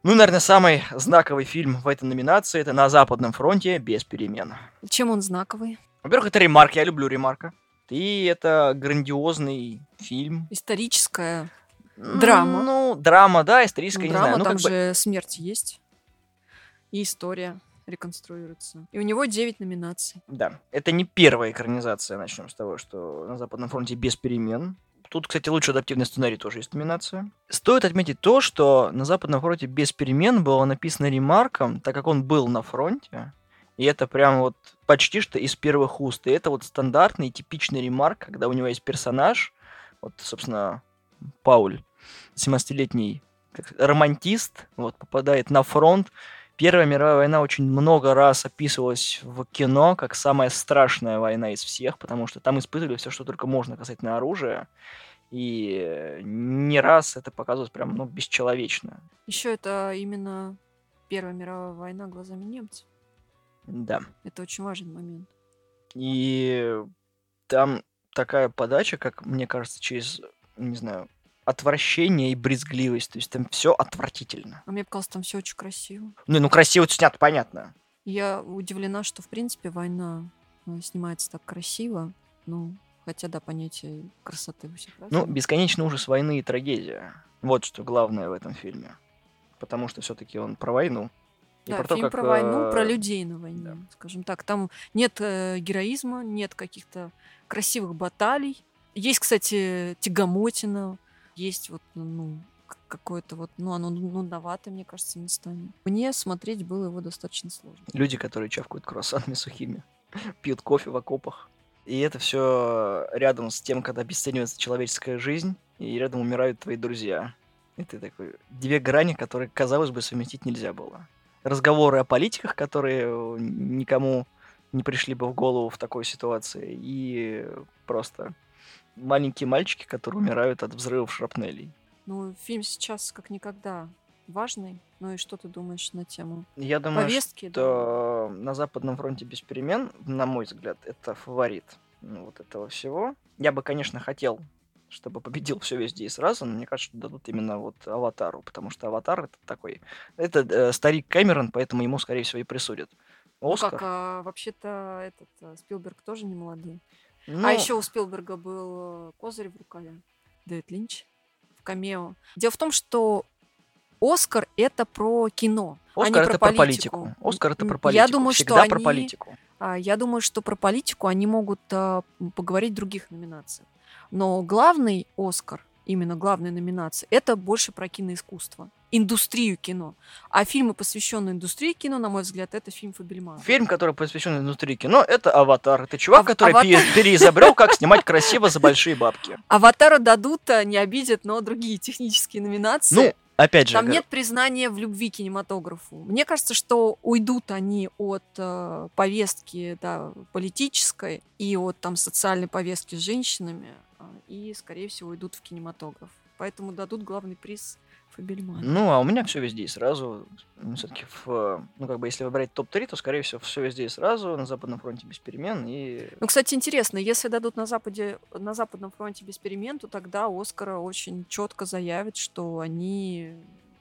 Ну, наверное, самый знаковый фильм в этой номинации это «На Западном фронте без перемен». Чем он знаковый? Во-первых, это ремарк, я люблю ремарка. И это грандиозный фильм. Историческая Драма. Ну, драма, да, ну, историческая, не драма, знаю. Ну, там как бы- смерть есть. И история реконструируется. И у него 9 номинаций. Да, это не первая экранизация, начнем с того, что на Западном фронте без перемен. Тут, кстати, лучший адаптивный сценарий тоже есть номинация. Стоит отметить то, что на Западном фронте без перемен было написано ремарком, так как он был на фронте. И это прям вот почти что из первых уст. И это вот стандартный, типичный ремарк, когда у него есть персонаж, вот, собственно, Пауль, 17-летний как романтист, вот, попадает на фронт, Первая мировая война очень много раз описывалась в кино как самая страшная война из всех, потому что там испытывали все, что только можно касательно оружия. И не раз это показывалось прям, ну, бесчеловечно. Еще это именно Первая мировая война глазами немцев. Да. Это очень важный момент. И там такая подача, как мне кажется, через, не знаю, отвращение и брезгливость. То есть там все отвратительно. А мне показалось, там все очень красиво. Не, ну красиво это снято, понятно. Я удивлена, что, в принципе, война э, снимается так красиво. Ну, хотя, да, понятие красоты у всех Ну, бесконечный ужас войны и трагедия. Вот что главное в этом фильме. Потому что все-таки он про войну. Да, про то, фильм как, про войну, про э, людей на войне, скажем так. Там нет э, героизма, нет каких-то красивых баталий. Есть, кстати, тягомотина, есть вот, ну, какое-то вот, ну, оно нудновато, мне кажется, местами. Мне смотреть было его достаточно сложно. Люди, которые чавкают круассанами сухими, пьют кофе в окопах. И это все рядом с тем, когда обесценивается человеческая жизнь, и рядом умирают твои друзья. И ты такой... Две грани, которые, казалось бы, совместить нельзя было. Разговоры о политиках, которые э, никому не пришли бы в голову в такой ситуации. И просто маленькие мальчики, которые умирают от взрывов шрапнелей. Ну, фильм сейчас как никогда важный. Ну и что ты думаешь на тему Я думаю, повестки? да? что на Западном фронте без перемен, на мой взгляд, это фаворит ну, вот этого всего. Я бы, конечно, хотел, чтобы победил все везде и сразу, но мне кажется, что дадут именно вот Аватару, потому что Аватар это такой... Это э, старик Кэмерон, поэтому ему, скорее всего, и присудят. Ну Оскар. как, а, вообще-то этот а, Спилберг тоже не молодой. Ну, А еще у Спилберга был э, козырь в рукаве. Дэвид Линч в камео. Дело в том, что Оскар это про кино, а не Оскар это про про политику. Оскар это про политику. Я думаю, Всегда что про они, политику. А, Я думаю, что про политику они могут а, поговорить в других номинациях. Но главный Оскар, именно главная номинация, это больше про киноискусство, индустрию кино. А фильмы, посвященные индустрии кино, на мой взгляд, это фильм Фабельмана. Фильм, который посвящен индустрии кино, это «Аватар». Это чувак, Ав- который «Аватар». пере- переизобрел, как снимать красиво за большие бабки. Аватара дадут, а, не обидят, но другие технические номинации. Ну, опять же, Там нет признания в любви к кинематографу. Мне кажется, что уйдут они от э, повестки да, политической и от там социальной повестки с женщинами, а, и, скорее всего, уйдут в кинематограф. Поэтому дадут главный приз Фабельману. Ну, а у меня все везде и сразу. Все-таки, ну, как бы, если выбрать топ-3, то, скорее всего, все везде и сразу, на Западном фронте без перемен. И Ну, кстати, интересно, если дадут на Западе, на Западном фронте без перемен, то тогда Оскара очень четко заявит, что они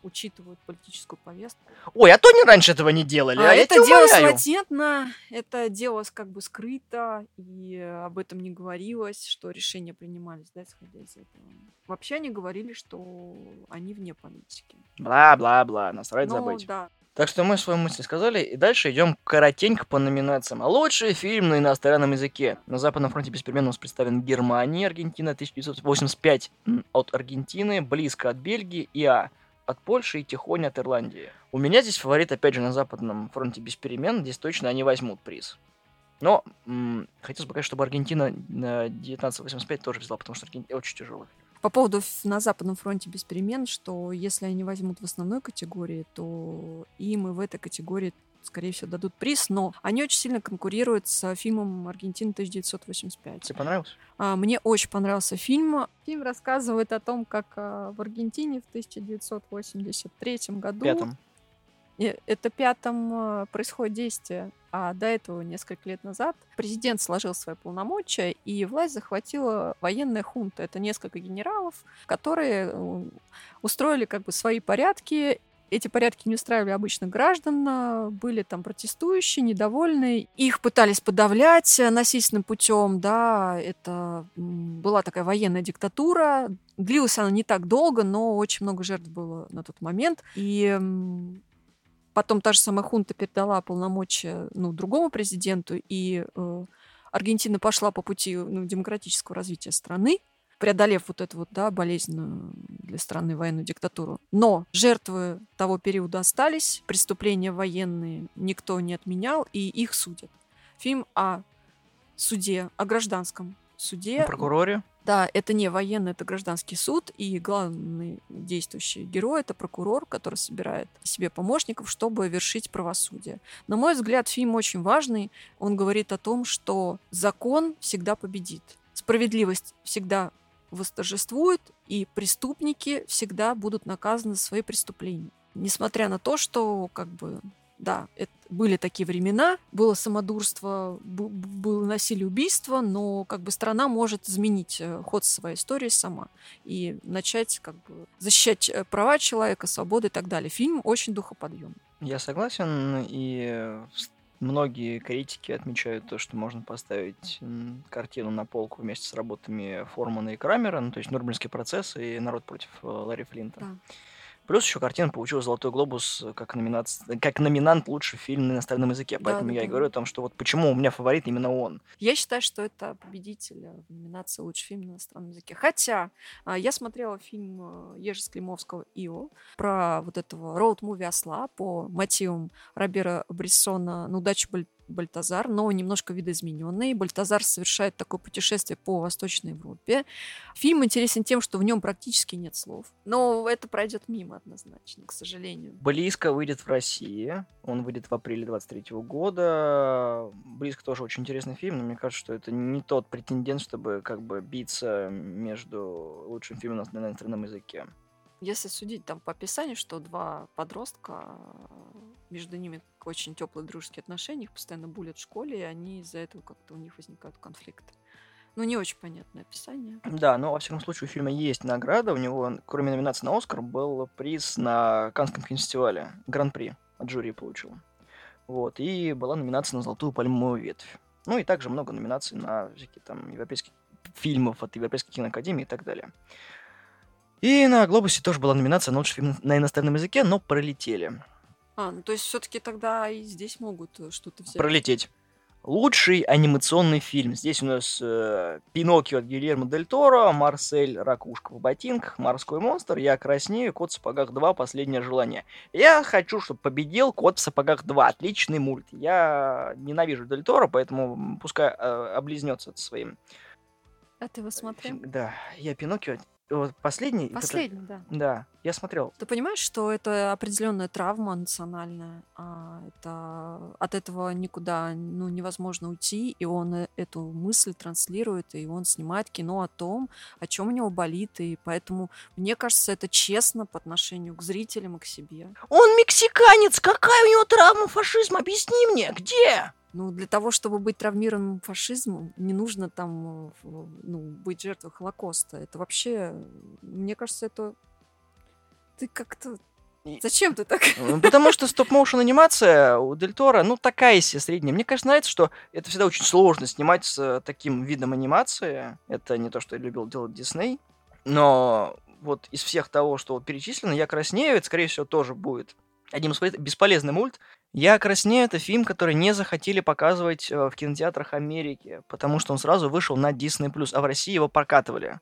учитывают политическую повестку. Ой, а то они раньше этого не делали, а, А это дело латентно, это дело как бы скрыто, и об этом не говорилось, что решения принимались, да, исходя из этого. Вообще они говорили, что они вне политики. Бла-бла-бла, насрать Ну, забыть. да. Так что мы свою мысль сказали, и дальше идем коротенько по номинациям. Лучший фильм на иностранном языке. На Западном фронте без перемен у нас представлен Германия, Аргентина 1985 м, от Аргентины, близко от Бельгии и А от Польши и Тихоня от Ирландии. У меня здесь фаворит, опять же, на Западном фронте без перемен. Здесь точно они возьмут приз. Но м, хотелось бы, конечно, чтобы Аргентина на 1985 тоже взяла, потому что Аргентина очень тяжелый. По поводу на Западном фронте без перемен, что если они возьмут в основной категории, то им и в этой категории, скорее всего, дадут приз, но они очень сильно конкурируют с фильмом «Аргентина 1985». Тебе понравилось? А, Мне очень понравился фильм. Фильм рассказывает о том, как а, в Аргентине в 1983 году... Пятом. Это пятом а, происходит действие, а до этого несколько лет назад президент сложил свои полномочия, и власть захватила военная хунта. Это несколько генералов, которые э, устроили как бы свои порядки. Эти порядки не устраивали обычных граждан, а, были там протестующие, недовольные. Их пытались подавлять насильственным путем, да, это была такая военная диктатура. Длилась она не так долго, но очень много жертв было на тот момент. И потом та же самая хунта передала полномочия ну, другому президенту, и э, Аргентина пошла по пути ну, демократического развития страны, преодолев вот эту вот, да, болезненную для страны военную диктатуру. Но жертвы того периода остались, преступления военные никто не отменял, и их судят. Фильм о суде, о гражданском суде. На прокуроре. Да, это не военный, это гражданский суд, и главный действующий герой это прокурор, который собирает себе помощников, чтобы вершить правосудие. На мой взгляд, фильм очень важный. Он говорит о том, что закон всегда победит, справедливость всегда восторжествует, и преступники всегда будут наказаны за свои преступления. Несмотря на то, что как бы да, это были такие времена, было самодурство, было насилие, убийство, но как бы страна может изменить э, ход своей истории сама и начать как бы защищать э, права человека, свободы и так далее. Фильм очень духоподъемный. Я согласен, и э, многие критики отмечают то, что можно поставить картину на полку вместе с работами Формана и Крамера, ну, то есть Нюрнбергский процесс и Народ против э, Ларри Флинта. Да. Плюс еще картина получила Золотой глобус э, как, номинация, как номинант лучший фильм на иностранном языке. Поэтому да, я и говорю о том, что вот почему у меня фаворит именно он. Я считаю, что это победитель э, в номинации «Лучший фильм на иностранном языке». Хотя я смотрела фильм э, Ежи Склимовского «Ио» про вот этого роуд-муви «Осла» по мотивам Робера Брессона «На удачу Баль- Бальтазар», но немножко видоизмененный. Бальтазар совершает такое путешествие по Восточной Европе. Фильм интересен тем, что в нем практически нет слов. Но это пройдет мимо однозначно, к сожалению. Близко выйдет в России. Он выйдет в апреле 23 года. Близко тоже очень интересный фильм, но мне кажется, что это не тот претендент, чтобы как бы биться между лучшим фильмом на иностранном языке. Если судить там по описанию, что два подростка, э, между ними очень теплые дружеские отношения, их постоянно булят в школе, и они из-за этого как-то у них возникают конфликты. Ну, не очень понятное описание. Да, но во всяком случае у фильма есть награда. У него, кроме номинации на Оскар, был приз на Каннском кинофестивале. Гран-при от жюри получил. Вот. И была номинация на Золотую пальмовую ветвь. Ну и также много номинаций на всякие там европейские фильмов от Европейской киноакадемии и так далее. И на Глобусе тоже была номинация на лучший фильм на иностранном языке, но пролетели. А, ну то есть все-таки тогда и здесь могут э, что-то взять. Пролететь. Лучший анимационный фильм. Здесь у нас э, Пиноккио от Гильермо Дель Торо, Марсель Ракушка в ботинках, Морской монстр, Я краснею, Кот в сапогах 2, Последнее желание. Я хочу, чтобы победил Кот в сапогах 2. Отличный мульт. Я ненавижу Дель Торо, поэтому пускай э, облизнется своим. А ты его смотрел? Да, я Пиноккио вот последний. Последний, да. Да, я смотрел. Ты понимаешь, что это определенная травма национальная, а это от этого никуда ну, невозможно уйти, и он э, эту мысль транслирует, и он снимает кино о том, о чем у него болит, и поэтому мне кажется, это честно по отношению к зрителям и к себе. Он мексиканец, какая у него травма фашизма? Объясни мне, где? Ну, для того, чтобы быть травмированным фашизмом, не нужно там э, ну, быть жертвой Холокоста. Это вообще, мне кажется, это... Ты как-то... Зачем ты так? Ну, потому что стоп-моушен анимация у Дель Торо, ну, такая себе средняя. Мне кажется, нравится, что это всегда очень сложно снимать с таким видом анимации. Это не то, что я любил делать Дисней. Но вот из всех того, что перечислено, «Я краснею», это, скорее всего, тоже будет одним из бесполезный мульт. «Я краснею» — это фильм, который не захотели показывать э, в кинотеатрах Америки, потому что он сразу вышел на Disney+, а в России его прокатывали.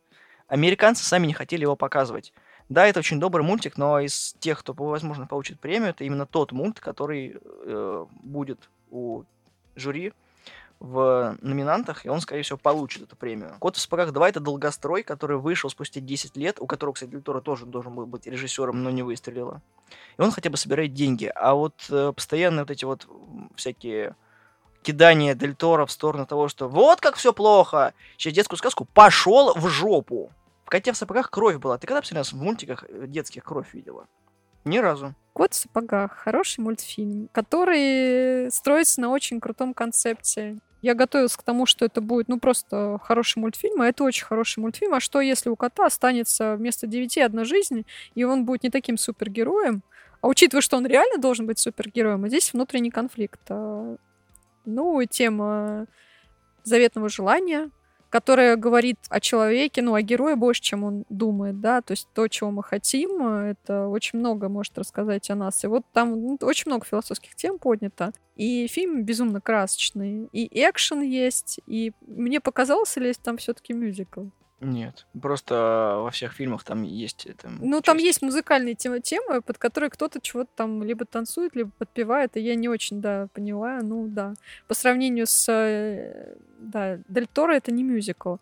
Американцы сами не хотели его показывать. Да, это очень добрый мультик, но из тех, кто, возможно, получит премию, это именно тот мульт, который э, будет у жюри в номинантах, и он, скорее всего, получит эту премию. «Кот в сапогах 2» — это долгострой, который вышел спустя 10 лет, у которого, кстати, Дель тоже должен был быть режиссером, но не выстрелила. И он хотя бы собирает деньги. А вот э, постоянные вот эти вот всякие кидания Дель Торо в сторону того, что вот как все плохо, сейчас детскую сказку пошел в жопу. В «Коте в сапогах» кровь была. Ты когда последний раз в мультиках э, детских кровь видела? Ни разу. «Кот в сапогах» — хороший мультфильм, который строится на очень крутом концепте. Я готовилась к тому, что это будет, ну, просто хороший мультфильм, а это очень хороший мультфильм. А что, если у кота останется вместо девяти одна жизнь, и он будет не таким супергероем? А учитывая, что он реально должен быть супергероем, а здесь внутренний конфликт. А, ну, тема заветного желания, которая говорит о человеке, ну, о герое больше, чем он думает, да, то есть то, чего мы хотим, это очень много может рассказать о нас. И вот там ну, очень много философских тем поднято. И фильм безумно красочный, и экшен есть, и мне показалось, ли там все-таки мюзикл. Нет, просто во всех фильмах там есть это. Ну, часть. там есть музыкальные темы, темы, под которые кто-то чего-то там либо танцует, либо подпевает, и я не очень, да, поняла, ну, да. По сравнению с, э, да, Дель Торо это не мюзикл.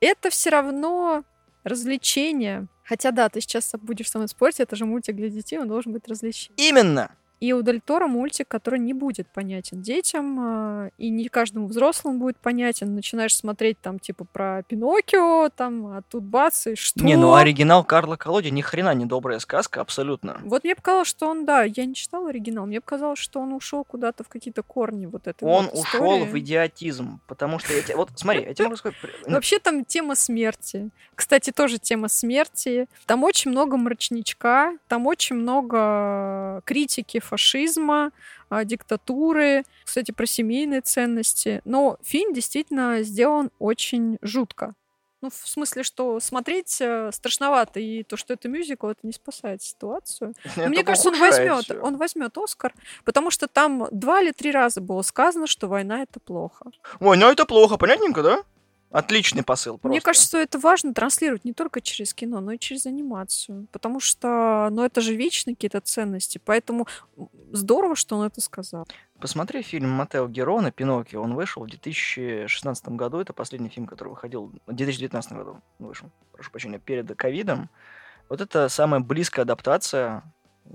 Это все равно развлечение. Хотя, да, ты сейчас будешь со мной спорить, это же мультик для детей, он должен быть развлечением. Именно! И у Дель Торо мультик, который не будет понятен детям, а, и не каждому взрослому будет понятен. Начинаешь смотреть там типа про Пиноккио, там, а тут бац, и что? Не, ну оригинал Карла Колоди ни хрена не добрая сказка, абсолютно. Вот мне показалось, что он, да, я не читал оригинал, мне показалось, что он ушел куда-то в какие-то корни вот этой Он вот ушел в идиотизм, потому что эти... Вот смотри, я тебе могу сказать... Вообще там тема смерти. Кстати, тоже тема смерти. Там очень много мрачничка, там очень много критики фашизма, а, диктатуры, кстати, про семейные ценности. Но фильм действительно сделан очень жутко. Ну, в смысле, что смотреть э, страшновато, и то, что это мюзикл, это не спасает ситуацию. мне кажется, он возьмет, он возьмет Оскар, потому что там два или три раза было сказано, что война это плохо. Война это плохо, понятненько, да? Отличный посыл просто. Мне кажется, что это важно транслировать не только через кино, но и через анимацию. Потому что, ну, это же вечные какие-то ценности. Поэтому здорово, что он это сказал. Посмотри фильм Матео Герона «Пиноккио». Он вышел в 2016 году. Это последний фильм, который выходил... В 2019 году вышел, прошу прощения, перед ковидом. Вот это самая близкая адаптация,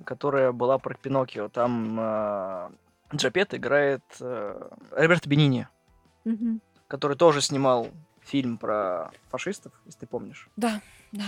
которая была про Пиноккио. Там э, Джапет играет э, Роберто Бенини. Угу который тоже снимал фильм про фашистов, если ты помнишь. Да, да.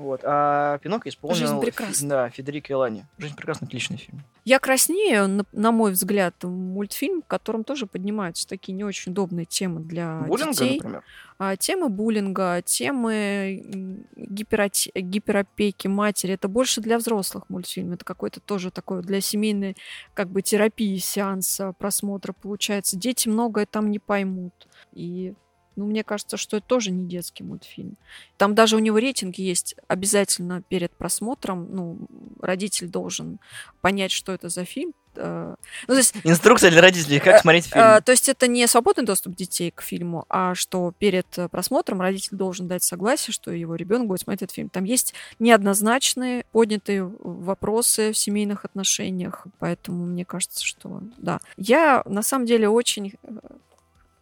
Вот. А Пинок исполнил... Жизнь прекрасна. Да, Федерико Элани. Жизнь прекрасна, отличный фильм. Я краснею, на, на мой взгляд, мультфильм, в котором тоже поднимаются такие не очень удобные темы для Буллинга, детей. например? А, темы буллинга, темы гипероти... гиперопеки матери. Это больше для взрослых мультфильм. Это какой-то тоже такой для семейной как бы терапии, сеанса просмотра получается. Дети многое там не поймут. И Ну, мне кажется, что это тоже не детский мультфильм. Там даже у него рейтинги есть обязательно перед просмотром. Ну, родитель должен понять, что это за фильм. Э, ну, то есть, Инструкция для родителей, как э, смотреть фильм. Э, то есть это не свободный доступ детей к фильму, а что перед просмотром родитель должен дать согласие, что его ребенок будет смотреть этот фильм. Там есть неоднозначные поднятые вопросы в семейных отношениях, поэтому мне кажется, что да. Я на самом деле очень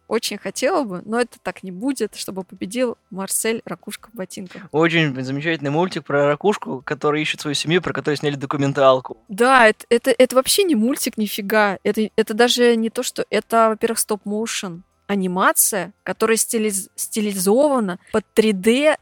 очень хотела бы, но это так не будет, чтобы победил Марсель Ракушка в ботинках. Очень замечательный мультик про ракушку, который ищет свою семью, про которую сняли документалку. Да, это, это, это вообще не мультик нифига. Это, это даже не то, что... Это, во-первых, стоп-моушен анимация, которая стилиз... стилизована под 3D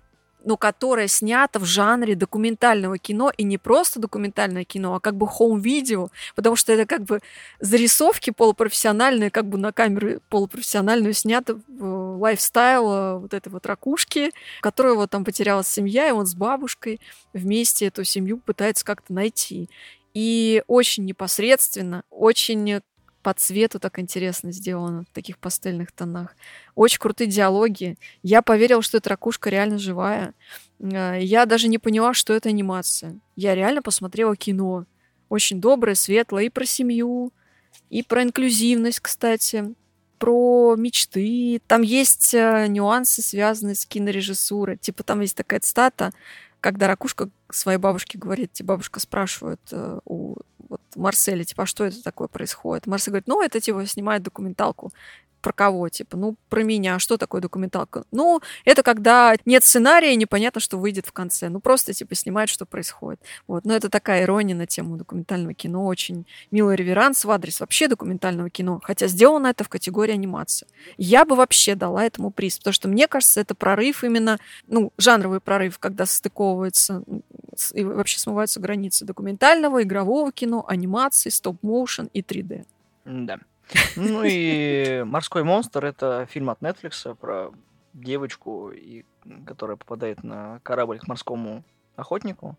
но которая снята в жанре документального кино, и не просто документальное кино, а как бы хоум-видео, потому что это как бы зарисовки полупрофессиональные, как бы на камеру полупрофессиональную снято в лайфстайл э, вот этой вот ракушки, которая вот там потерялась семья, и он с бабушкой вместе эту семью пытается как-то найти. И очень непосредственно, очень по цвету так интересно сделано, в таких пастельных тонах. Очень крутые диалоги. Я поверила, что эта ракушка реально живая. Э, я даже не поняла, что это анимация. Я реально посмотрела кино. Очень доброе, светлое. И про семью, и про инклюзивность, кстати про мечты. Там есть э, нюансы, связанные с кинорежиссурой. Типа там есть такая цитата, когда ракушка своей бабушке говорит, тебе бабушка спрашивает э, у вот Марселя, типа, а что это такое происходит? Марсель говорит, ну, это, типа, снимает документалку про кого? Типа, ну, про меня. Что такое документалка? Ну, это когда нет сценария, и непонятно, что выйдет в конце. Ну, просто, типа, снимают, что происходит. Вот. Но это такая ирония на тему документального кино. Очень милый реверанс в адрес вообще документального кино. Хотя сделано это в категории анимация. Я бы вообще дала этому приз, потому что, мне кажется, это прорыв именно, ну, жанровый прорыв, когда стыковывается и вообще смываются границы документального, игрового кино, анимации, стоп-моушен и 3D. Да. Ну и «Морской монстр» — это фильм от Netflix про девочку, и, которая попадает на корабль к морскому охотнику.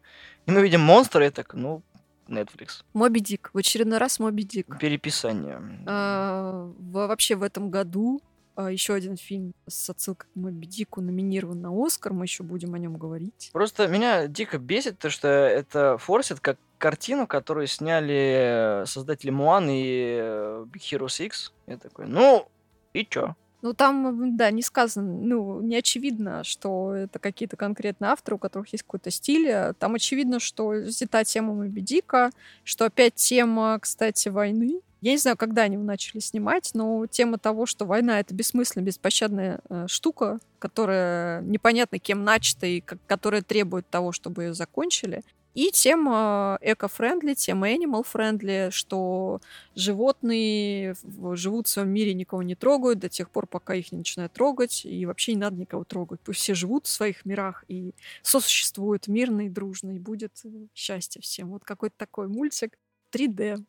И мы видим монстра, и так, ну, Netflix. Моби Дик. В очередной раз Моби Дик. Переписание. А, вообще в этом году а, еще один фильм с отсылкой к Моби Дику номинирован на Оскар, мы еще будем о нем говорить. Просто меня дико бесит то, что это форсит как картину, которую сняли создатели Муан и э, Big Hero 6. Я такой, ну, и чё? Ну, там, да, не сказано, ну, не очевидно, что это какие-то конкретные авторы, у которых есть какой-то стиль. Там очевидно, что взята тема Моби Дика, что опять тема, кстати, войны, я не знаю, когда они начали снимать, но тема того, что война — это бессмысленная, беспощадная э, штука, которая непонятно кем начата и как, которая требует того, чтобы ее закончили. И тема eco-friendly, тема animal-friendly, что животные живут в своем мире, никого не трогают до тех пор, пока их не начинают трогать, и вообще не надо никого трогать. Пусть все живут в своих мирах и сосуществуют мирно и дружно, и будет э, счастье всем. Вот какой-то такой мультик 3D.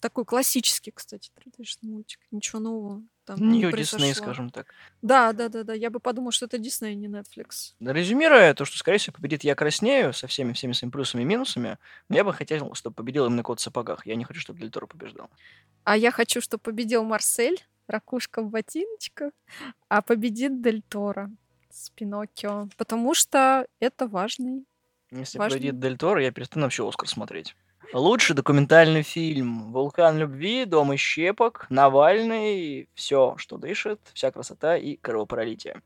Такой классический, кстати, 3D мультик. Ничего нового там не Дисней, скажем так. Да, да, да, да. Я бы подумал, что это Дисней, не Netflix. Резюмируя то, что, скорее всего, победит «Я краснею» со всеми всеми своими плюсами и минусами, но я бы хотел, чтобы победил именно «Кот в сапогах». Я не хочу, чтобы Дель Торо побеждал. А я хочу, чтобы победил Марсель, ракушка в ботиночках, а победит Дель Торо с Пиноккио. Потому что это важный Если важный... победит Дель Торо, я перестану вообще «Оскар» смотреть. Лучший документальный фильм. Вулкан любви, Дом из щепок, Навальный, все, что дышит, вся красота и кровопролитие.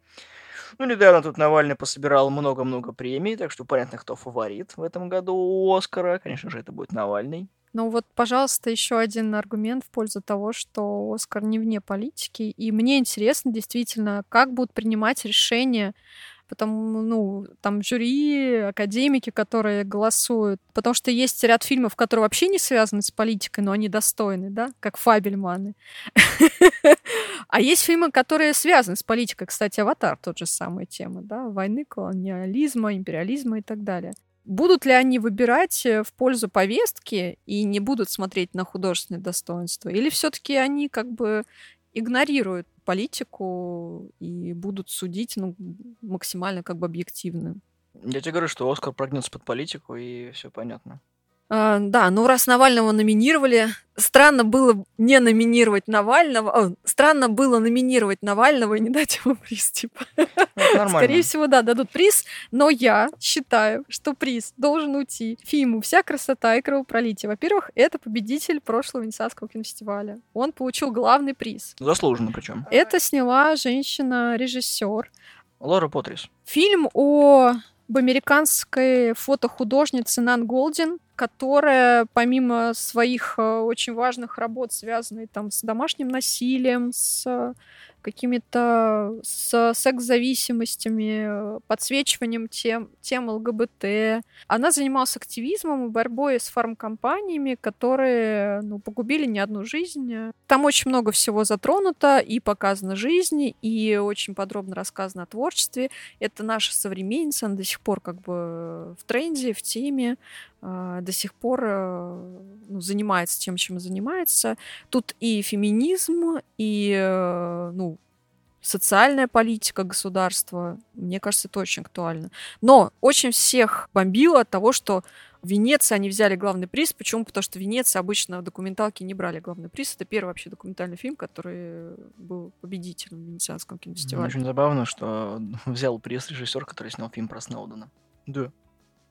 Ну, недавно тут Навальный пособирал много-много премий, так что понятно, кто фаворит в этом году у Оскара. Конечно же, это будет Навальный. Ну вот, пожалуйста, еще один аргумент в пользу того, что Оскар не вне политики. И мне интересно действительно, как будут принимать решения потому, ну, там жюри, академики, которые голосуют, потому что есть ряд фильмов, которые вообще не связаны с политикой, но они достойны, да, как Фабельманы. А есть фильмы, которые связаны с политикой, кстати, «Аватар» тот же самая тема, да, войны, колониализма, империализма и так далее. Будут ли они выбирать э, в пользу повестки и не будут смотреть на художественное достоинство? Или все-таки они как бы игнорируют политику и будут судить ну, максимально как бы объективно. Я тебе говорю, что Оскар прогнется под политику, и все понятно. А, да, ну раз Навального номинировали, странно было не номинировать Навального, о, странно было номинировать Навального и не дать ему приз, типа. Ну. Скорее всего, да, дадут приз, но я считаю, что приз должен уйти фильму «Вся красота и кровопролитие». Во-первых, это победитель прошлого Венецианского кинофестиваля. Он получил главный приз. Заслуженно причем. Это сняла женщина-режиссер. Лора Потрис. Фильм о об американской фотохудожнице Нан Голдин, которая помимо своих э, очень важных работ, связанных там с домашним насилием, с какими-то с секс-зависимостями, подсвечиванием тем, тем ЛГБТ. Она занималась активизмом и борьбой с фармкомпаниями, которые ну, погубили не одну жизнь. Там очень много всего затронуто, и показана жизнь, и очень подробно рассказано о творчестве. Это наша современница, она до сих пор как бы в тренде, в теме. А, до сих пор э, ну, занимается тем, чем занимается. Тут и феминизм, и э, ну, социальная политика государства. Мне кажется, это очень актуально. Но очень всех бомбило от того, что в Венеции они взяли главный приз. Почему? Потому что в Венеции обычно в документалке не брали главный приз. Это первый вообще документальный фильм, который был победителем в Венецианском кинофестивале. Очень забавно, что взял приз режиссер, который снял фильм про Сноудена. Да.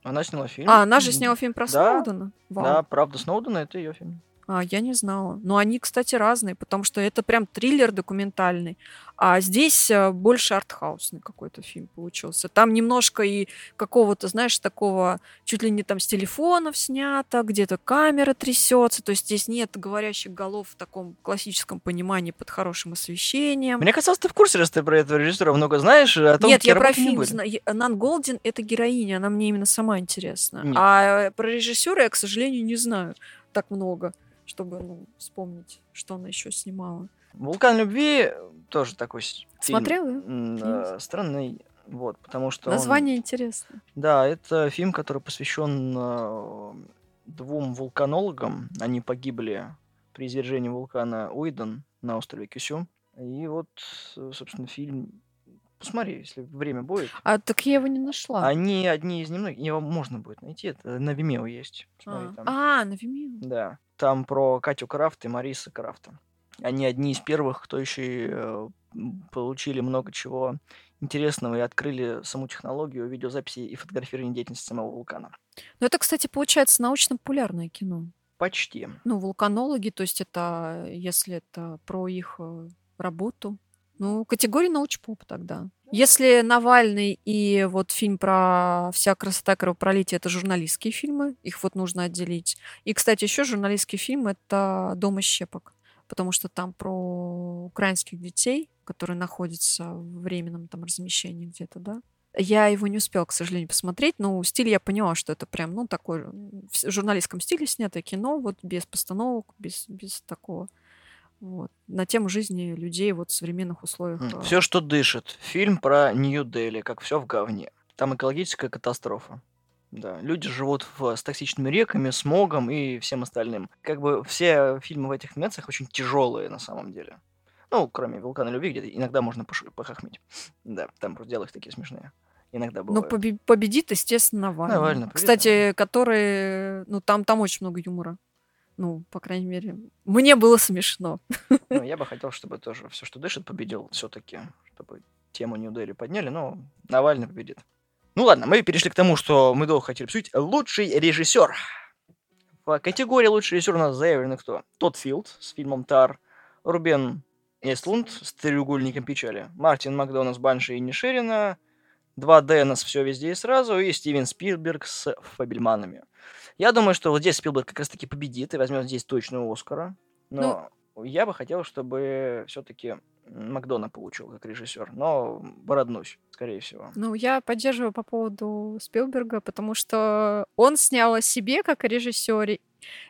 Она сняла фильм. А, она же сняла фильм про Да. Сноудена? Вау. Да, правда Сноудена это ее фильм. А, я не знала. Но они, кстати, разные, потому что это прям триллер документальный. А здесь э, больше артхаусный какой-то фильм получился. Там немножко и какого-то, знаешь, такого чуть ли не там с телефонов снято, где-то камера трясется. То есть здесь нет говорящих голов в таком классическом понимании под хорошим освещением. Мне казалось, ты в курсе, раз ты про этого режиссера много знаешь, а том, Нет, я про фильм знаю. Нан Голдин — это героиня, она мне именно сама интересна. Нет. А э, про режиссера я, к сожалению, не знаю так много, чтобы ну, вспомнить, что она еще снимала. Вулкан любви тоже такой. Смотрела? Фильм? э, странный, вот, потому что он- Название интересно. Да, это фильм, который посвящен э, двум вулканологам. Они погибли при извержении вулкана Уидон на острове Кюсю. И вот, э, собственно, фильм... Посмотри, если время будет. А так я его не нашла. Они одни из немногих, его можно будет найти, это на Vimeo есть. Посмотри а. там. А, на Vimeo. Да, там про Катю Крафт и Мариса Крафта. Они одни из первых, кто еще и, э, получили много чего интересного и открыли саму технологию видеозаписи и фотографирования деятельности самого вулкана. Ну, это, кстати, получается научно-популярное кино. Почти. Ну, вулканологи, то есть это, если это про их э, работу. Ну, категория научпоп тогда. Если Навальный и вот фильм про «Вся красота и кровопролитие» — это журналистские фильмы, их вот нужно отделить. И, кстати, еще журналистский фильм — это «Дом из щепок», потому что там про украинских детей, которые находятся в временном там размещении где-то, да. Я его не успела, к сожалению, посмотреть, но стиль я поняла, что это прям, ну, такой в журналистском стиле снятое кино, вот без постановок, без, без такого. Вот. На тему жизни людей вот в современных условиях. э, Все, что дышит. Фильм про Нью-Дели, как все в говне. Там экологическая катастрофа. Да, люди живут в, с токсичными реками, смогом и всем остальным. Как бы все фильмы в этих номинациях очень тяжелые на самом деле. Ну, кроме «Вулкана любви», где иногда можно пош- похохмить. Да, там просто диалоги такие смешные. Иногда Ну, бывает. побе- победит, естественно, Навальный. Навальный победит, Кстати, который... Ну, там, там очень много юмора. Ну, по крайней мере, мне было смешно. Ну, я бы хотел, чтобы тоже все, что дышит, победил все-таки, чтобы тему Нью-Дели подняли, но Навальный победит. Ну ладно, мы перешли к тому, что мы долго хотели обсудить. Лучший режиссер. В категории лучший режиссер у нас заявлены кто? Тодд Филд с фильмом Тар, Рубен Эстлунд с треугольником печали, Мартин Макдональд с Банши и Нишерина, два Дэна с все везде и сразу, и Стивен Спилберг с Фабельманами. Я думаю, что вот здесь Спилберг как раз таки победит и возьмет здесь точно Оскара. Но я бы хотел, чтобы все-таки Макдона получил как режиссер, но бороднусь, скорее всего. Ну, я поддерживаю по поводу Спилберга, потому что он снял о себе как о режиссере.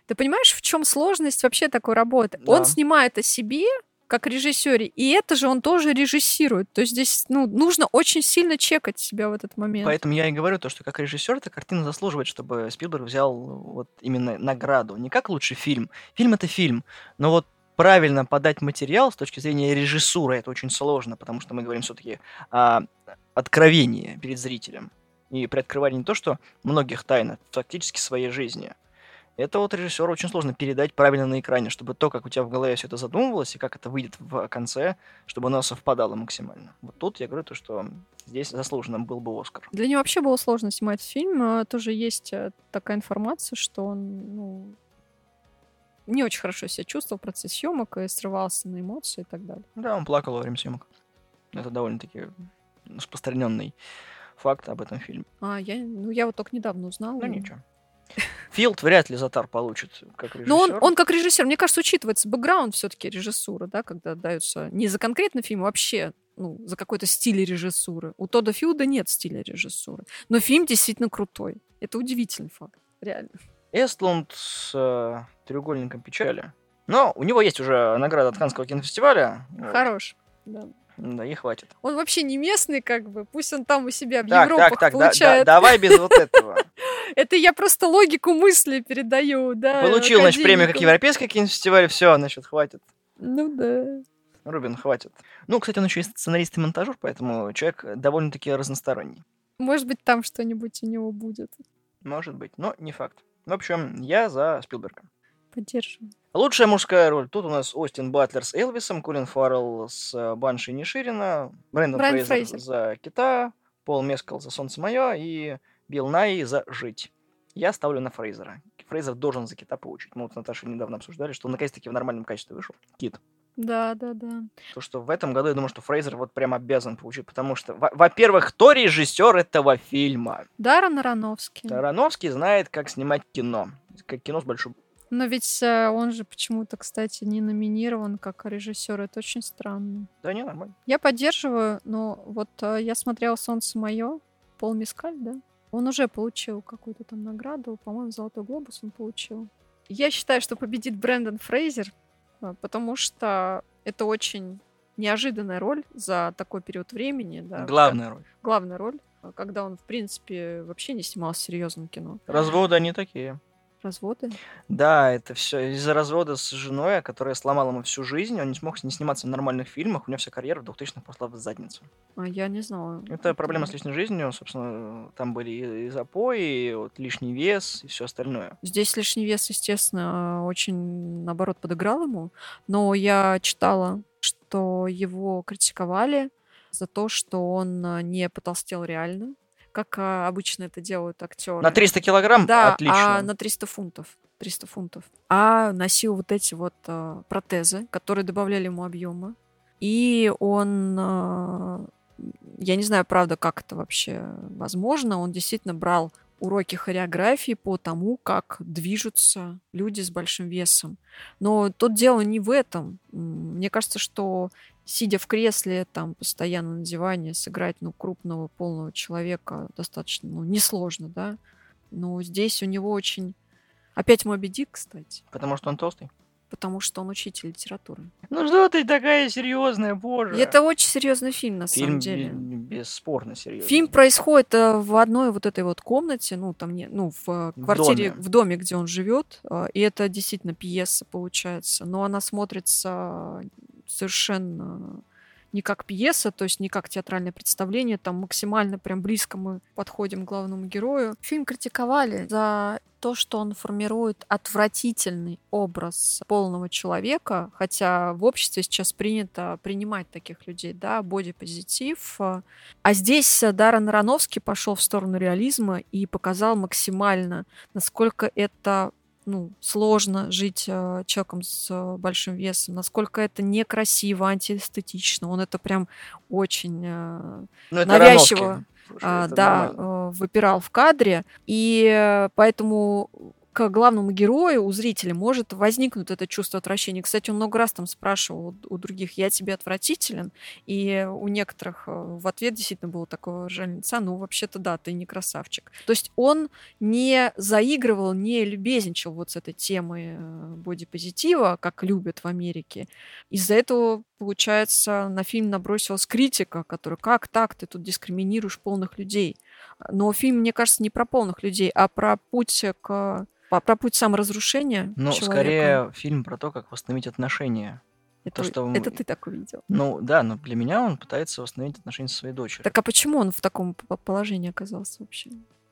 Ты понимаешь, в чем сложность вообще такой работы? Да. Он снимает о себе как режиссере, и это же он тоже режиссирует. То есть здесь ну, нужно очень сильно чекать себя в этот момент. Поэтому я и говорю то, что как режиссер эта картина заслуживает, чтобы Спилберг взял вот именно награду. Не как лучший фильм. Фильм это фильм, но вот правильно подать материал с точки зрения режиссуры это очень сложно, потому что мы говорим все-таки о откровении перед зрителем. И приоткрывание не то, что многих тайн, а фактически своей жизни. Это вот режиссеру очень сложно передать правильно на экране, чтобы то, как у тебя в голове все это задумывалось, и как это выйдет в конце, чтобы оно совпадало максимально. Вот тут я говорю то, что здесь заслуженно был бы Оскар. Для него вообще было сложно снимать фильм. А, тоже есть э, такая информация, что он ну, не очень хорошо себя чувствовал в процессе съемок и срывался на эмоции и так далее. Да, он плакал во время съемок. Это довольно-таки распространенный факт об этом фильме. А, я, ну, я вот только недавно узнала. Ну, ничего. Филд вряд ли Затар получит как режиссер. Но он, он как режиссер, мне кажется, учитывается бэкграунд все-таки режиссуры, да, когда даются не за конкретный фильм, а вообще ну, за какой-то стиль режиссуры. У Тода Филда нет стиля режиссуры. Но фильм действительно крутой. Это удивительный факт, реально. Эстлунд с э, треугольником печали. Но у него есть уже награда от Канского кинофестиваля. Хорош, да. Да, и хватит. Он вообще не местный, как бы. Пусть он там у себя в так, Европах так, так, получает. Да, да, давай без вот этого. Это я просто логику мысли передаю, да. Получил, значит, премию как Европейский кинофестиваль, все, значит, хватит. Ну да. Рубин, хватит. Ну, кстати, он еще и сценарист и монтажер, поэтому человек довольно-таки разносторонний. Может быть, там что-нибудь у него будет. Может быть, но не факт. В общем, я за Спилберга. Поддерживаю. Лучшая мужская роль. Тут у нас Остин Батлер с Элвисом, Колин Фаррелл с э, Банши Ниширина, Брэндон Брайан Фрейзер, Фрейзер. за Кита, Пол Мескал за Солнце мое и Билл Най за Жить. Я ставлю на Фрейзера. Фрейзер должен за Кита получить. Мы вот с Наташей недавно обсуждали, что он наконец-таки в нормальном качестве вышел. Кит. Да, да, да. То, что в этом году я думаю, что Фрейзер вот прям обязан получить, потому что, во- во-первых, кто режиссер этого фильма? Даррен Аронофский. Тарановский знает, как снимать кино. Как кино с большой Но ведь э, он же почему-то, кстати, не номинирован как режиссер. Это очень странно. Да не, нормально. Я поддерживаю, но вот э, я смотрела «Солнце мое», Пол Мискаль, да? Он уже получил какую-то там награду, по-моему, «Золотой глобус» он получил. Я считаю, что победит Брэндон Фрейзер, э, потому что это очень неожиданная роль за такой период времени. Да, Главная роль. главная роль, э, когда он, в принципе, вообще не снимался в серьезном кино. Разводы они такие. Разводы. Да, это все из-за развода с женой, которая сломала ему всю жизнь. Он не смог не сниматься в нормальных фильмах. У него вся карьера в 2000-х пошла в задницу. А я не знала. Это проблема с личной жизнью. Собственно, там были и, запои, и вот лишний вес, и все остальное. Здесь лишний вес, естественно, очень, наоборот, подыграл ему. Но я читала, что его критиковали за то, что он а, не потолстел реально, как а, обычно это делают актеры. На 300 килограмм? Да, Отлично. а на 300 фунтов. 300 фунтов. А носил вот эти вот а, протезы, которые добавляли ему объема. И он, а, я не знаю, правда, как это вообще возможно, он действительно брал уроки хореографии по тому, как движутся люди с большим весом. Но тут дело не в этом. Мне кажется, что сидя в кресле, там, постоянно на диване, сыграть, ну, крупного, полного человека достаточно, ну, несложно, да. Но здесь у него очень... Опять Моби Дик, кстати, Потому что он толстый. потому что он учитель литературы. Ну что ты такая серьезная, боже. И это очень серьезный фильм, на Фильм самом деле. бе- бесспорно серьезный. Фильм происходит э, в одной вот этой вот комнате, ну, там не, ну, в э, В квартире, доме. в доме, где он живет, э, и это действительно пьеса получается, но она смотрится совершенно не как пьеса, то есть не как театральное представление, там максимально прям близко мы подходим к главному герою. Фильм критиковали за то, что он формирует отвратительный образ полного человека, хотя в обществе сейчас принято принимать таких людей, да, бодипозитив, а здесь Даррен Аронофский пошел в сторону реализма и показал максимально, насколько это ну, сложно жить э, человеком с э, большим весом, насколько это некрасиво, антиэстетично. Он это прям очень э, Ну, это навязчиво, Аронофский. Слушай, а, это да, нормально. э, выпирал в кадре. И э, поэтому к главному герою у зрителя может возникнуть это чувство отвращения. Кстати, он много раз там спрашивал у, других, я тебе отвратителен? И у некоторых э, в ответ действительно было такое выражение лица, ну, вообще-то да, ты не красавчик. То есть он не заигрывал, не любезничал вот с этой темой э, бодипозитива, как любят в Америке. Из-за этого, получается, на фильм набросилась критика, которая, как так, ты тут дискриминируешь полных людей. Но фильм, мне кажется, не про полных людей, а про путь к про путь саморазрушения Ну, человека. скорее фильм про то, как восстановить отношения. это, то, что это ты так увидел. Ну, да, но для меня он пытается восстановить отношения со своей дочерью. Так а почему он в таком положении оказался вообще?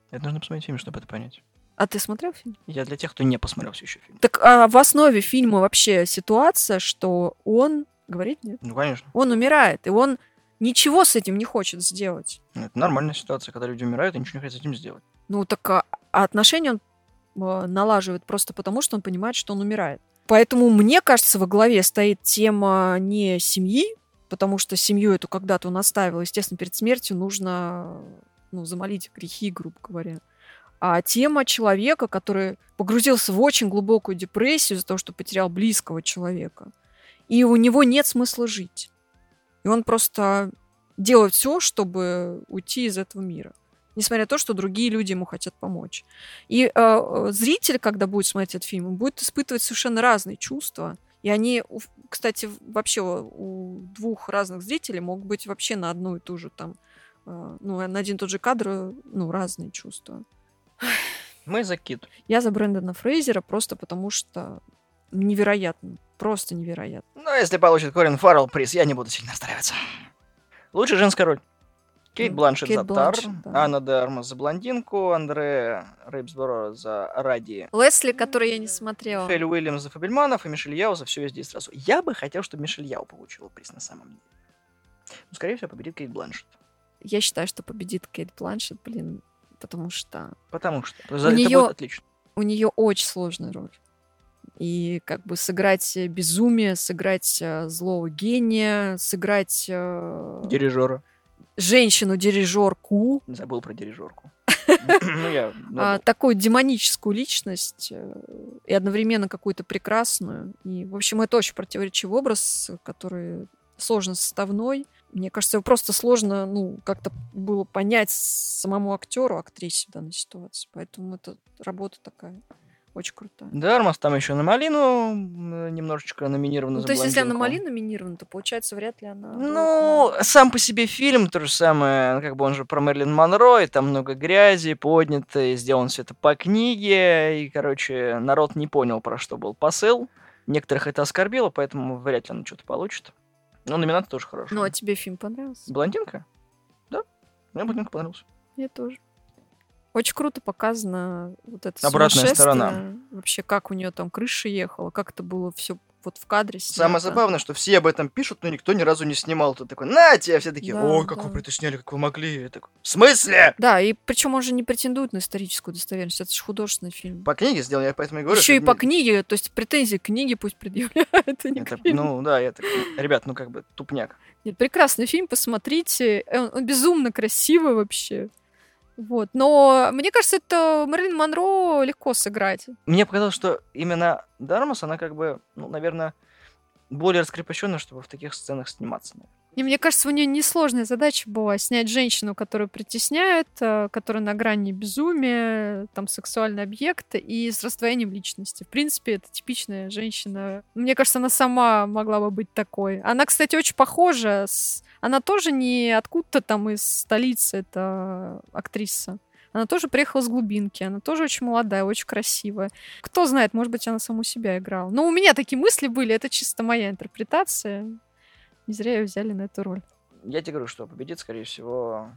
Это нужно посмотреть фильм, чтобы это понять. А ты смотрел фильм? Я для тех, кто не посмотрел все еще фильм. Так а в основе фильма вообще ситуация, что он, говорит нет, Ну, конечно. он умирает, и он ничего с этим не хочет сделать. Это нормальная ситуация, когда люди умирают и ничего не хотят с этим сделать. Ну так а, а отношения он э, налаживает просто потому, что он понимает, что он умирает. Поэтому, мне кажется, во главе стоит тема не семьи, потому что семью эту когда-то он оставил. Естественно, перед смертью нужно ну, замолить грехи, грубо говоря. А тема человека, который погрузился в очень глубокую депрессию из-за того, что потерял близкого человека. И у него нет смысла жить. И он просто делает все, чтобы уйти из этого мира. Несмотря на то, что другие люди ему хотят помочь. И э, зритель, когда будет смотреть этот фильм, будет испытывать совершенно разные чувства. И они, кстати, вообще у двух разных зрителей могут быть вообще на одну и ту же там, э, ну, на один и тот же кадр, э, ну, разные чувства. Мы за Кит. Я за Брэндона Фрейзера просто потому, что невероятно, просто невероятно. Но если получит Корин Фаррелл приз, я не буду сильно расстраиваться. Лучшая женская роль. Кейт Бланшет Кейт за Тар, да. Анна де Армас за Блондинку, Андре Рейбсборо за Ради, Лесли, который я не смотрела. Фелли Уильямс за Фабельманов и Мишель Яу за все везде и сразу. Я бы хотел, чтобы Мишель Яу получила приз на самом деле. Но, скорее всего, победит Кейт Бланшет. Я считаю, что победит Кейт Бланшет, блин, потому что Потому что это неё- будет отлично. у нее очень сложная роль. И как бы сыграть э, безумие, сыграть э, злого гения, сыграть э, Дирижера. женщину-дирижерку, Забыл про дирижерку. Ну, я... а, забыл. такую демоническую личность и одновременно какую-то прекрасную. И, в общем, это очень противоречивый образ, который сложно составной. Мне кажется, его просто сложно, ну, как-то было понять самому актеру, актрисе в данной ситуации. Поэтому это работа такая очень крутая. Да, Армас там еще на малину немножечко номинирована Ну, за то есть, если она малина номинирована, то получается, вряд ли она. Ну, сам по себе фильм то же самое, как бы он же про Мерлин Монро, и там много грязи поднято, и сделано все это по книге, и, короче, народ не понял, про что был посыл. Некоторых это оскорбило, поэтому вряд ли она что-то получит. Но номинат тоже хороший. Ну, а тебе фильм понравился? Блондинка? Да. Мне Блондинка понравился. Мне тоже. Очень круто показано вот это Обратная сторона. Вообще, как у нее там крыша ехала, как это было все вот в кадре Самое снято. забавное, что все об этом пишут, но никто ни разу не снимал. Ты такой, на тебе! Все такие, Да, ой, как да. вы про это сняли, как вы могли. Я такой, в смысле? Да, и причем он же не претендует на историческую достоверность, это же художественный фильм. По книге сделал, я поэтому и говорю. Еще и по книге, то есть претензии к книге пусть предъявляют, а не Это, ну да, я так, ребят, ну как бы тупняк. Нет, прекрасный фильм, посмотрите. Э, Он, он безумно красивый вообще. Вот. Но мне кажется, это Мэрилин Монро легко сыграть. Мне показалось, что именно Дармас, она как бы, ну, наверное, более раскрепощенная, чтобы в таких сценах сниматься. И мне кажется, у нее несложная задача была снять женщину, которую притесняют, э, которая на грани безумия, там сексуальный объект и с раздвоением личности. В принципе, это типичная женщина. Мне кажется, она сама могла бы быть такой. Она, кстати, очень похожа. с- Она тоже не откуда-то там из столицы, это актриса. Она тоже приехала с глубинки, она тоже очень молодая, очень красивая. Кто знает, может быть, она саму себя играла. Но у меня такие мысли были, это чисто моя интерпретация. Не зря ее взяли на эту роль. Я тебе говорю, что победит, скорее всего,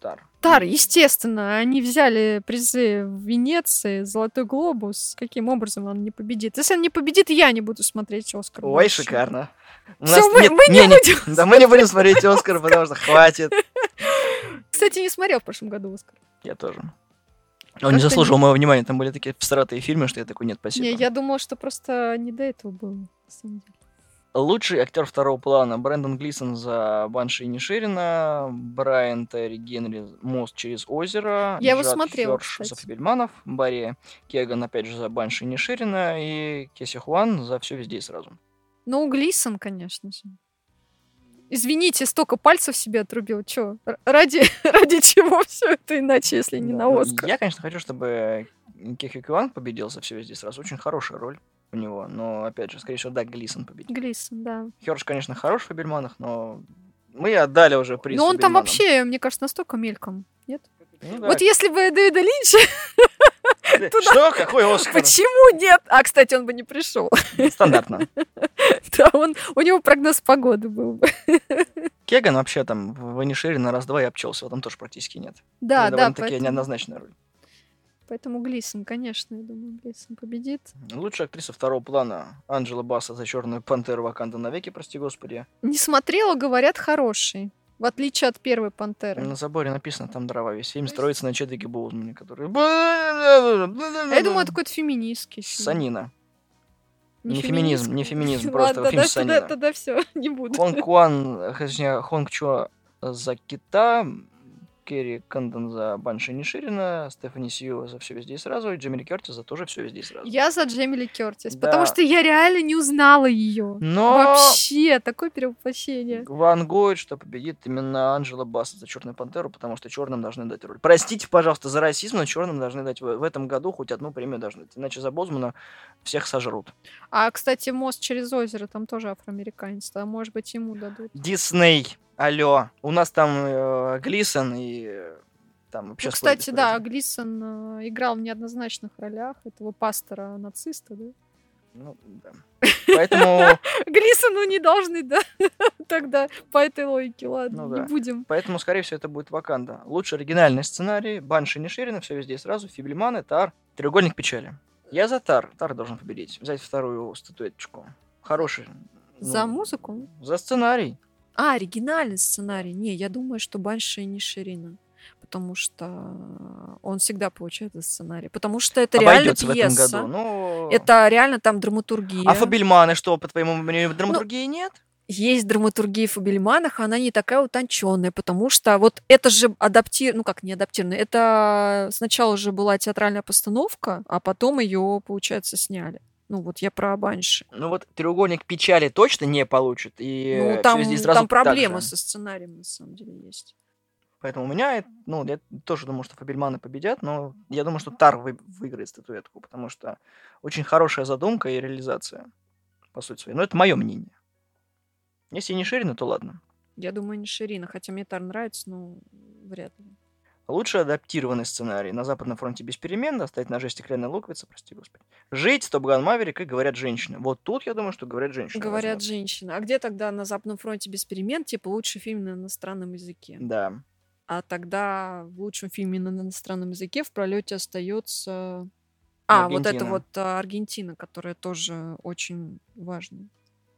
Тар. Тар, естественно, они взяли призы в Венеции, Золотой глобус. Каким образом он не победит? Если он не победит, я не буду смотреть Оскар. Ой, больше. шикарно. У Всё, нас мы- нет- мы не будем Да, мы не будем смотреть Оскар, потому что хватит. Кстати, не смотрел в прошлом году Оскар. Я тоже. Он Как-то не заслужил моего внимания. Там были такие всратые фильмы, что я такой, нет, спасибо. Не, я думала, что просто не до этого было. на самом деле. Лучший актер второго плана Брэндон Глисон за Банши и Ниширина, Брайан Терри Генри «Мост через озеро», Я его Джад смотрела, Хёрш за. Фабельманов, Барри Кеган опять же за Банши и Ниширина и Кеси Хуан за все везде и сразу. Ну, Глисон, конечно же. Извините, столько пальцев себе отрубил. Чё? Ради, ради чего все это иначе, если не Да, на ну, Оскар? Я, конечно, хочу, чтобы Кехи Хуан победил за все везде и сразу. Очень хорошая роль у него, но, опять же, скорее всего, да, Глисон победит. Глисон, да. Хёрш, конечно, хорош в Фабельманах, но мы отдали уже приз Но он там вообще, мне кажется, настолько мельком. Нет? Ну да. Вот если бы Дэвида Линча, туда- Что? Какой Оскар? почему нет? А, кстати, он бы не пришел. Стандартно. Да, он, у него прогноз погоды был бы. Кеган вообще там в Анишире на раз-два и обчелся, его там тоже практически нет. Да, да, довольно-таки поэтому, неоднозначная роль. Поэтому Глисон, конечно, я думаю, Глисон победит. Лучшая актриса второго плана Анджела Басса за «Черную пантеру» Ваканда навеки, прости господи. Не смотрела, говорят, хороший. В отличие от первой пантеры. На заборе написано там дрова. Весь фильм строится на Чедвике Боузмане, который... А я думаю, это какой-то феминистский фильм. Санина. Не феминизм, не феминизм, просто Ладно, фильм тогда, Санина. тогда, тогда все, не буду. Хонг Куан, точнее, Хонг Чуа за кита, Керри Кондон за Банши Ниширина, Стефани Сью за все везде и сразу, и Джемили Кертис за тоже все везде и сразу. Я за Джемили Кертис, Да. потому что я реально не узнала ее. Но Вообще, такое перевоплощение. Ван Гойд, что победит именно Анджела Басса за Черную Пантеру, потому что черным должны дать роль. Простите, пожалуйста, за расизм, но черным должны дать в, этом году хоть одну премию должны дать. Иначе за Бозмана всех сожрут. А, кстати, мост через озеро, там тоже афроамериканец, там, может быть, ему дадут. Дисней, алло. У нас там э, Глисон и там вообще Ну, кстати, да. Глисон э, играл в неоднозначных ролях этого пастора-нациста, да? Ну, да. Поэтому, Глисону не должны, да? Тогда по этой логике, ладно, Ну не да. будем. поэтому, скорее всего, это будет Ваканда. Лучший оригинальный сценарий, Банши Ниширина, все везде и сразу, Фиблиманы, Тар, Треугольник печали. Я за Тар. Тар должен победить. Взять вторую статуэточку. Хороший. За ну, музыку? За сценарий. А, оригинальный сценарий. Не, я думаю, что Банши не Ширина. Потому что он всегда получает за сценарий. Потому что это реально Обойдется в этом пьеса. году. Ну, Это реально там драматургия. А Фабельманы что, по твоему мнению, драматургии нет? есть драматургия в Фабельманах, она не такая утонченная, потому что вот это же адаптир, ну как не адаптированная, это сначала же была театральная постановка, а потом ее, получается, сняли. Ну вот я про Банши. Ну вот треугольник печали точно не получит. И Ну там, и сразу там проблемы со сценарием на самом деле есть. Поэтому у меня, ну, я тоже думаю, что Фабельманы победят, но я думаю, что Тар вы- выиграет статуэтку, потому что очень хорошая задумка и реализация, по сути своей. Но это мое мнение. Если не Ширина, то ладно. Я думаю, не Ширина, хотя мне Тар нравится, но вряд ли. Лучше адаптированный сценарий. На Западном фронте без перемен, достать ножи стеклянная луковица, прости господи. Жить, Стопган Маверик и говорят женщины. Вот тут, я думаю, что говорят женщины. Говорят возьмут. женщины. А где тогда на Западном фронте без перемен, типа лучший фильм на иностранном языке? Да. А тогда в лучшем фильме на иностранном языке в пролете остается. А, вот это Аргентина. вот а, Аргентина, которая тоже очень важна.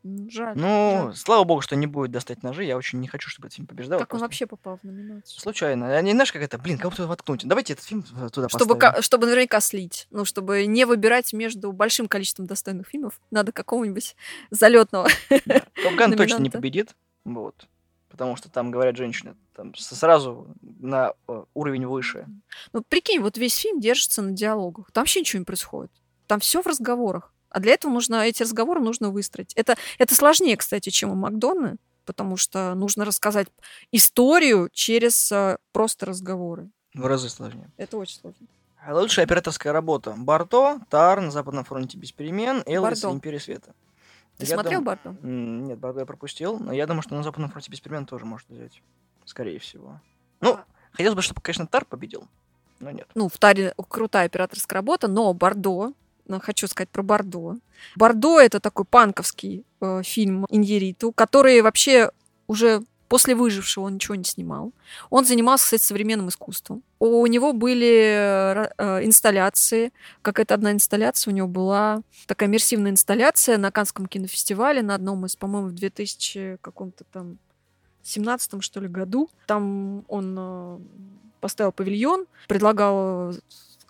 Жаль. Ну, жаль. слава богу, что не будет достать ножи. Я очень не хочу, чтобы этот фильм побеждал. как он просто вообще попал в номинацию? Случайно. Они, знаешь, как это, блин, кого-то воткнуть. Давайте этот фильм э, туда Чтобы, поставим. чтобы наверняка слить. Ну, чтобы не выбирать между большим количеством достойных фильмов, надо какого-нибудь залетного. Топган точно не победит. Вот. Потому что там говорят женщины. Там сразу на э, уровень выше. Ну, прикинь, вот весь фильм держится на диалогах. Там вообще ничего не происходит. Там все в разговорах. А для этого нужно эти разговоры нужно выстроить. Это, это сложнее, кстати, чем у Макдона, потому что нужно рассказать историю через э, просто разговоры. В разы сложнее. Это очень сложно. А Лучшая операторская работа. Барто, Тар, на Западном фронте без перемен, Элвис Бардо. Империя Света. Ты Я смотрел дум- Бардо? М, Нет, Бардо я пропустил, но я думаю, что на Западном фронте без перемен тоже может взять. Скорее всего. Ну, А. хотелось бы, чтобы, конечно, Тар победил, но нет. Ну, в Таре крутая операторская работа, но Бордо, ну, хочу сказать про Бордо. Бордо — это такой панковский э, фильм Иньериту, который вообще уже после «Выжившего» он ничего не снимал. Он занимался, кстати, современным искусством. У него были э, э, инсталляции. Какая-то одна инсталляция у него была. Такая иммерсивная инсталляция на Канском кинофестивале на одном из, по-моему, в 2000 каком-то там 17 что ли, году. Там он э, поставил павильон, предлагал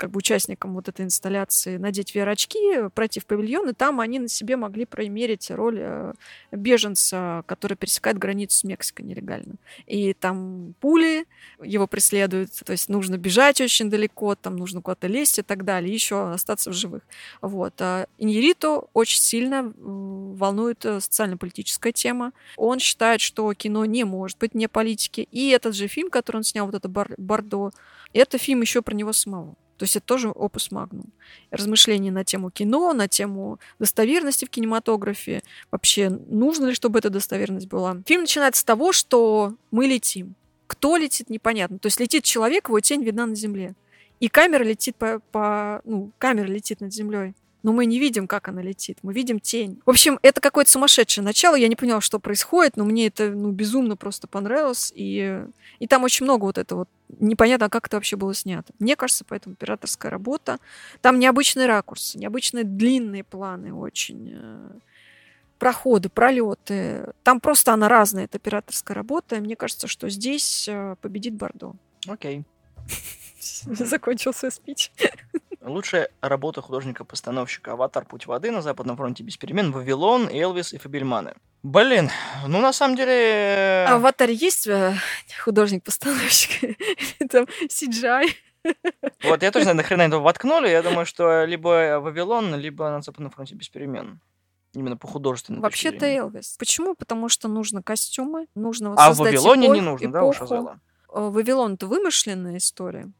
как бы участникам вот этой инсталляции надеть VR-очки, пройти в павильон, и там они на себе могли примерить роль э, беженца, который пересекает границу с Мексикой нелегально. И там пули его преследуют, то есть нужно бежать очень далеко, там нужно куда-то лезть и так далее, еще остаться в живых. Вот. А Иньерито очень сильно волнует э, социально-политическая тема. Он считает, что кино не может быть не политики. И этот же фильм, который он снял, вот это Бордо, это фильм еще про него самого. То есть это тоже опус магнум. Размышления на тему кино, на тему достоверности в кинематографе. Вообще, нужно ли, чтобы эта достоверность была. Фильм начинается с того, что мы летим. Кто летит, непонятно. То есть летит человек, его тень видна на земле. И камера летит по... по- ну, камера летит над землей. Но мы не видим, как она летит. Мы видим тень. В общем, это какое-то сумасшедшее начало. Я не поняла, что происходит, но мне это ну, безумно просто понравилось. И, и там очень много вот этого вот непонятно, как это вообще было снято. Мне кажется, поэтому операторская работа. Там необычный ракурс, необычные длинные планы очень э, проходы, пролеты. Там просто она разная, эта операторская работа. И мне кажется, что здесь э, победит Бордо. Окей. Закончился спич. Лучшая работа художника-постановщика «Аватар. Путь воды» на Западном фронте без перемен, «Вавилон», «Элвис» и «Фабельманы». Блин, ну на самом деле... А в «Аватаре» есть э, художник-постановщик? Там CGI? Вот, я тоже знаю, нахрена этого воткнули. Я думаю, что либо «Вавилон», либо на Западном фронте без перемен. Именно по художественному Вообще-то Элвис. Почему? Потому что нужно костюмы, нужно вот А в Вавилоне не нужно, да, уж Азела? Э, Вавилон это вымышленная история.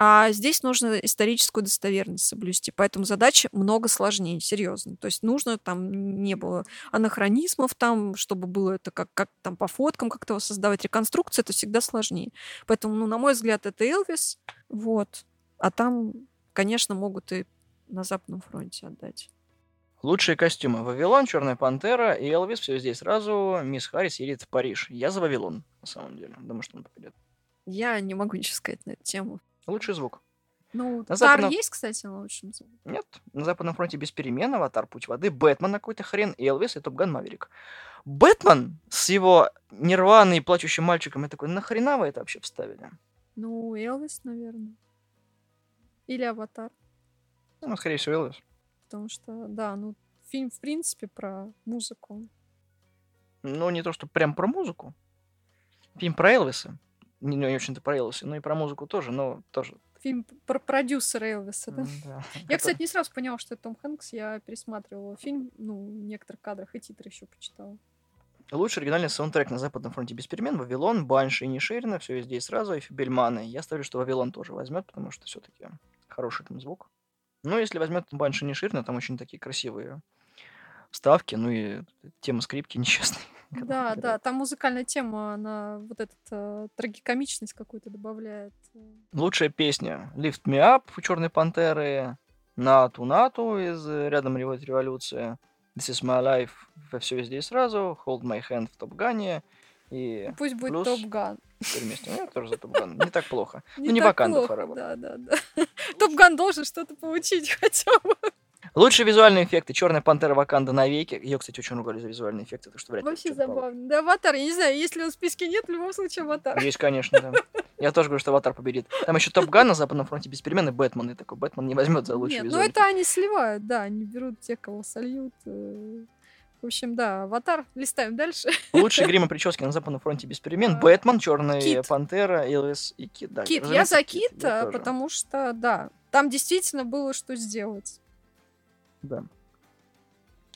А здесь нужно историческую достоверность соблюсти. Поэтому задача много сложнее, серьезно. То есть нужно там не было анахронизмов там, чтобы было это как, как там по фоткам как-то создавать. Реконструкция это всегда сложнее. Поэтому, ну, на мой взгляд, это Элвис. Вот. А там, конечно, могут и на Западном фронте отдать. Лучшие костюмы. Вавилон, Черная Пантера и Элвис. Все здесь сразу. Мисс Харрис едет в Париж. Я за Вавилон, на самом деле. Думаю, что он победит. Я не могу ничего сказать на эту тему. Лучший звук. Ну, на западном... есть, кстати, на лучшем звуке? Нет. На Западном фронте без перемен, Аватар, Путь воды, Бэтмен на какой-то хрен, Элвис и Топган Маверик. Бэтмен с его нерваной плачущим мальчиком, я такой, нахрена вы это вообще вставили? Ну, Элвис, наверное. Или Аватар. Ну, скорее всего, Элвис. Потому что, да, ну, фильм, в принципе, про музыку. Ну, не то, что прям про музыку. Фильм про Элвиса не, не очень-то про Элвиса, но и про музыку тоже, но тоже. Фильм про продюсера Элвиса, да? да. Я, кстати, не сразу поняла, что это Том Хэнкс. Я пересматривала фильм, ну, в некоторых кадрах и титры еще почитала. Лучший оригинальный саундтрек на Западном фронте без перемен. Вавилон, Банши и Ниширина. Все везде и сразу. И Фибельманы. Я ставлю, что Вавилон тоже возьмет, потому что все-таки хороший там звук. Но если возьмет Банши и Ниширина, там очень такие красивые вставки. Ну и тема скрипки нечестной. Да, да, там музыкальная тема, она вот эту э, трагикомичность какую-то добавляет. Лучшая песня Lift Me Up у Черной Пантеры, Нату Нату из э, Рядом ревет революция, This is my life во все везде и сразу, Hold my hand в Топгане и Пусть будет плюс... Топган. Вместе. Ну, я тоже за Топган. Не так плохо. Не ну, не Ваканда Forever. Да, да, да. Топган должен что-то получить хотя бы. Лучшие визуальные эффекты. Черная пантера Ваканда навеки. Ее, кстати, очень ругали за визуальные эффекты, так что вряд ли. Вообще забавно. Да, аватар, я не знаю, если он в списке нет, в любом случае аватар. Есть, конечно, да. Я тоже говорю, что аватар победит. Там еще Топ Ган на Западном фронте без перемен и Бэтмен. И такой Бэтмен не возьмет за лучший Нет, ну это они сливают, да. Они берут тех, кого сольют. Э. В общем, да, аватар. Листаем дальше. Лучшие грим и прически на Западном фронте без перемен. А, Бэтмен, Черная Пантера, Элвис и Кит. Да, Кит, я за Кит, потому что, да, там действительно было что сделать. Да.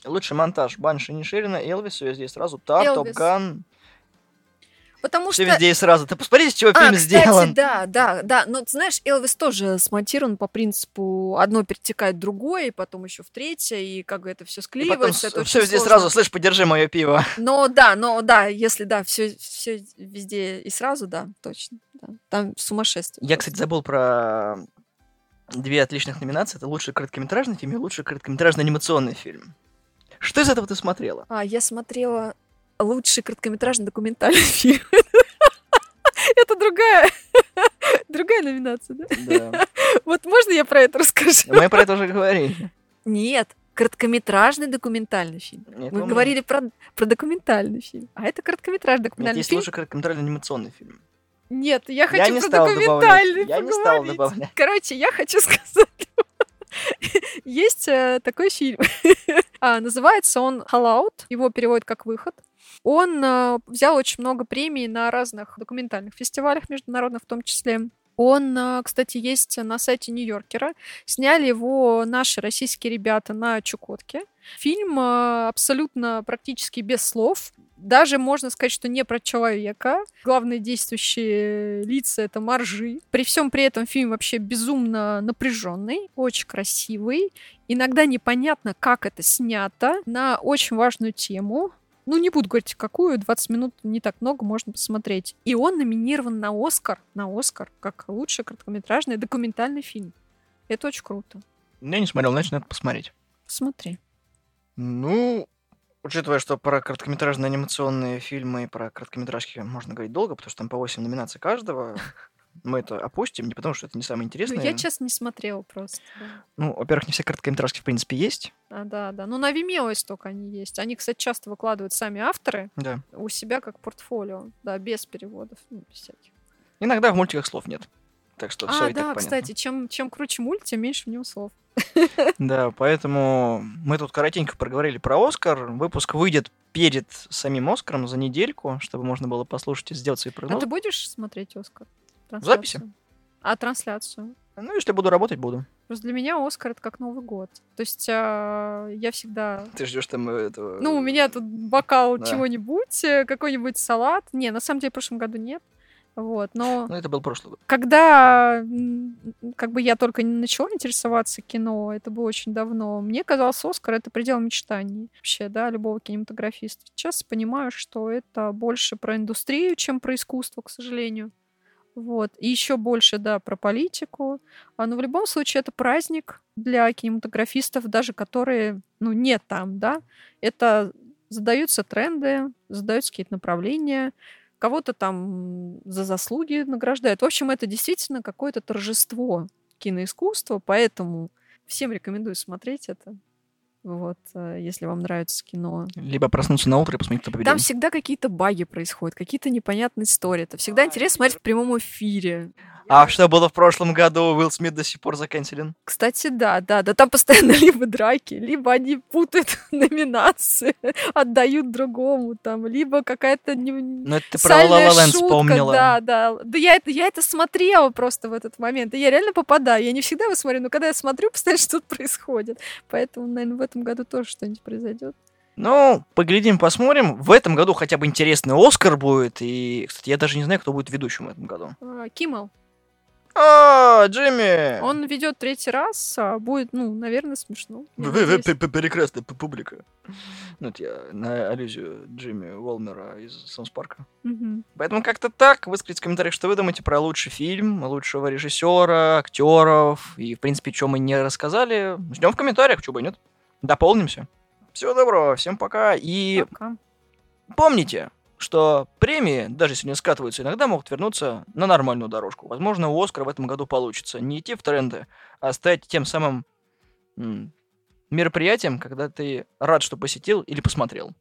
Лучший монтаж. Банши Ниширина, Элвис, все везде сразу. Тар, Топган. Потому все что... везде и сразу. Ты посмотри, с чего а, фильм кстати, сделан. да, да, да. Но, знаешь, Элвис тоже смонтирован по принципу одно перетекает в другое, и потом еще в третье, и как бы это все склеивается. И потом это все везде сложно. сразу, слышь, подержи мое пиво. Но да, но да, если да, все, все везде и сразу, да, точно. Да. Там сумасшествие. Я, кстати, забыл про две отличных номинации. Это лучший короткометражный фильм и лучший короткометражный анимационный фильм. Что из этого ты смотрела? А, я смотрела лучший короткометражный документальный фильм. Это другая, другая номинация, да? Да. Вот можно я про это расскажу? Мы про это уже говорили. Нет, короткометражный документальный фильм. Нет, мы говорили про, про документальный фильм. А это короткометражный документальный Нет, фильм. есть лучше короткометражный анимационный фильм. Нет, я хочу я не про документальный добавлять. Я не стал добавлять. Короче, я хочу сказать есть э, такой фильм. а, называется он All Out. Его переводят как «Выход». Он э, взял очень много премий на разных документальных фестивалях международных в том числе. Он, э, кстати, есть на сайте Нью-Йоркера. Сняли его наши российские ребята на Чукотке. Фильм э, абсолютно практически без слов даже можно сказать, что не про человека. Главные действующие лица это моржи. При всем при этом фильм вообще безумно напряженный, очень красивый. Иногда непонятно, как это снято на очень важную тему. Ну, не буду говорить, какую, 20 минут не так много, можно посмотреть. И он номинирован на Оскар, на Оскар, как лучший короткометражный документальный фильм. Это очень круто. Я не смотрел, значит, надо посмотреть. Смотри. Ну, учитывая, что про короткометражные анимационные фильмы и про короткометражки можно говорить долго, потому что там по 8 номинаций каждого, мы это опустим, не потому что это не самое Ну, интересное. я, честно, не смотрела просто. да. Ну, во-первых, не все короткометражки, в принципе, есть. А, да, да. Ну, на Vimeo столько они есть. Они, кстати, часто выкладывают сами авторы Да. у себя как портфолио. Да, без переводов. Ну, без всяких. Иногда в мультиках слов нет. Так что все а, и так да, понятно. кстати, чем, чем круче мульт, тем меньше в нем слов. Да, поэтому мы тут коротенько проговорили про Оскар. Выпуск выйдет перед самим Оскаром за недельку, чтобы можно было послушать и сделать свои А прогнозы. ты будешь смотреть Оскар? записи? Трансляцию? А, трансляцию? Ну, если буду работать, буду. Просто для меня Оскар это как Новый год. То есть а, я всегда... Ты ждешь там э, этого... Ну, у меня тут бокал Да. чего-нибудь, э, какой-нибудь салат. Не, на самом деле в прошлом году нет. Вот, но Ну, это был прошлый год. когда как бы я только не начала интересоваться кино, это было очень давно, мне казалось, Оскар — это предел мечтаний вообще, да, любого кинематографиста. Сейчас понимаю, что это больше про индустрию, чем про искусство, к сожалению. Вот. И еще больше, да, про политику. А, но в любом случае это праздник для кинематографистов, даже которые, ну, не там, да. Это задаются тренды, задаются какие-то направления, кого-то там за заслуги награждают. В общем, это действительно какое-то торжество киноискусства, поэтому всем рекомендую смотреть это. Вот, э, если вам нравится кино. Либо проснуться на утро и посмотреть, кто победил. Там всегда какие-то баги происходят, какие-то непонятные истории. Это всегда интересно смотреть в прямом эфире. А что было в прошлом году? Уилл Смит до сих пор заканчивен. Кстати, да, да, да, там постоянно либо драки, либо они путают номинации, отдают другому, там, либо какая-то не... Ну, это ты про La Land шутка, вспомнила. Да, да. Да я это, я это смотрела просто в этот момент. И я реально попадаю. Я не всегда его смотрю, но когда я смотрю, постоянно что-то происходит. Поэтому, наверное, в этом году тоже что-нибудь произойдет. Ну, поглядим, посмотрим. В этом году хотя бы интересный Оскар будет. И, кстати, я даже не знаю, кто будет ведущим в этом году. А, Киммел. А, Джимми! Он ведет третий раз, а будет, ну, наверное, смешно. Прекрасная пу- публика. Ну, это я на аллюзию Джимми Уолмера из Саунс Парка. Поэтому как-то так. Выскажите в комментариях, что вы думаете про лучший фильм, лучшего режиссера, актеров. И, в принципе, что мы не рассказали. Ждем в комментариях, что бы и нет. Дополнимся. Всего доброго, всем пока. И Пока. помните, что премии, даже если не скатываются, иногда могут вернуться на нормальную дорожку. Возможно, у Оскара в этом году получится не идти в тренды, а стать тем самым мероприятием, когда ты рад, что посетил или посмотрел.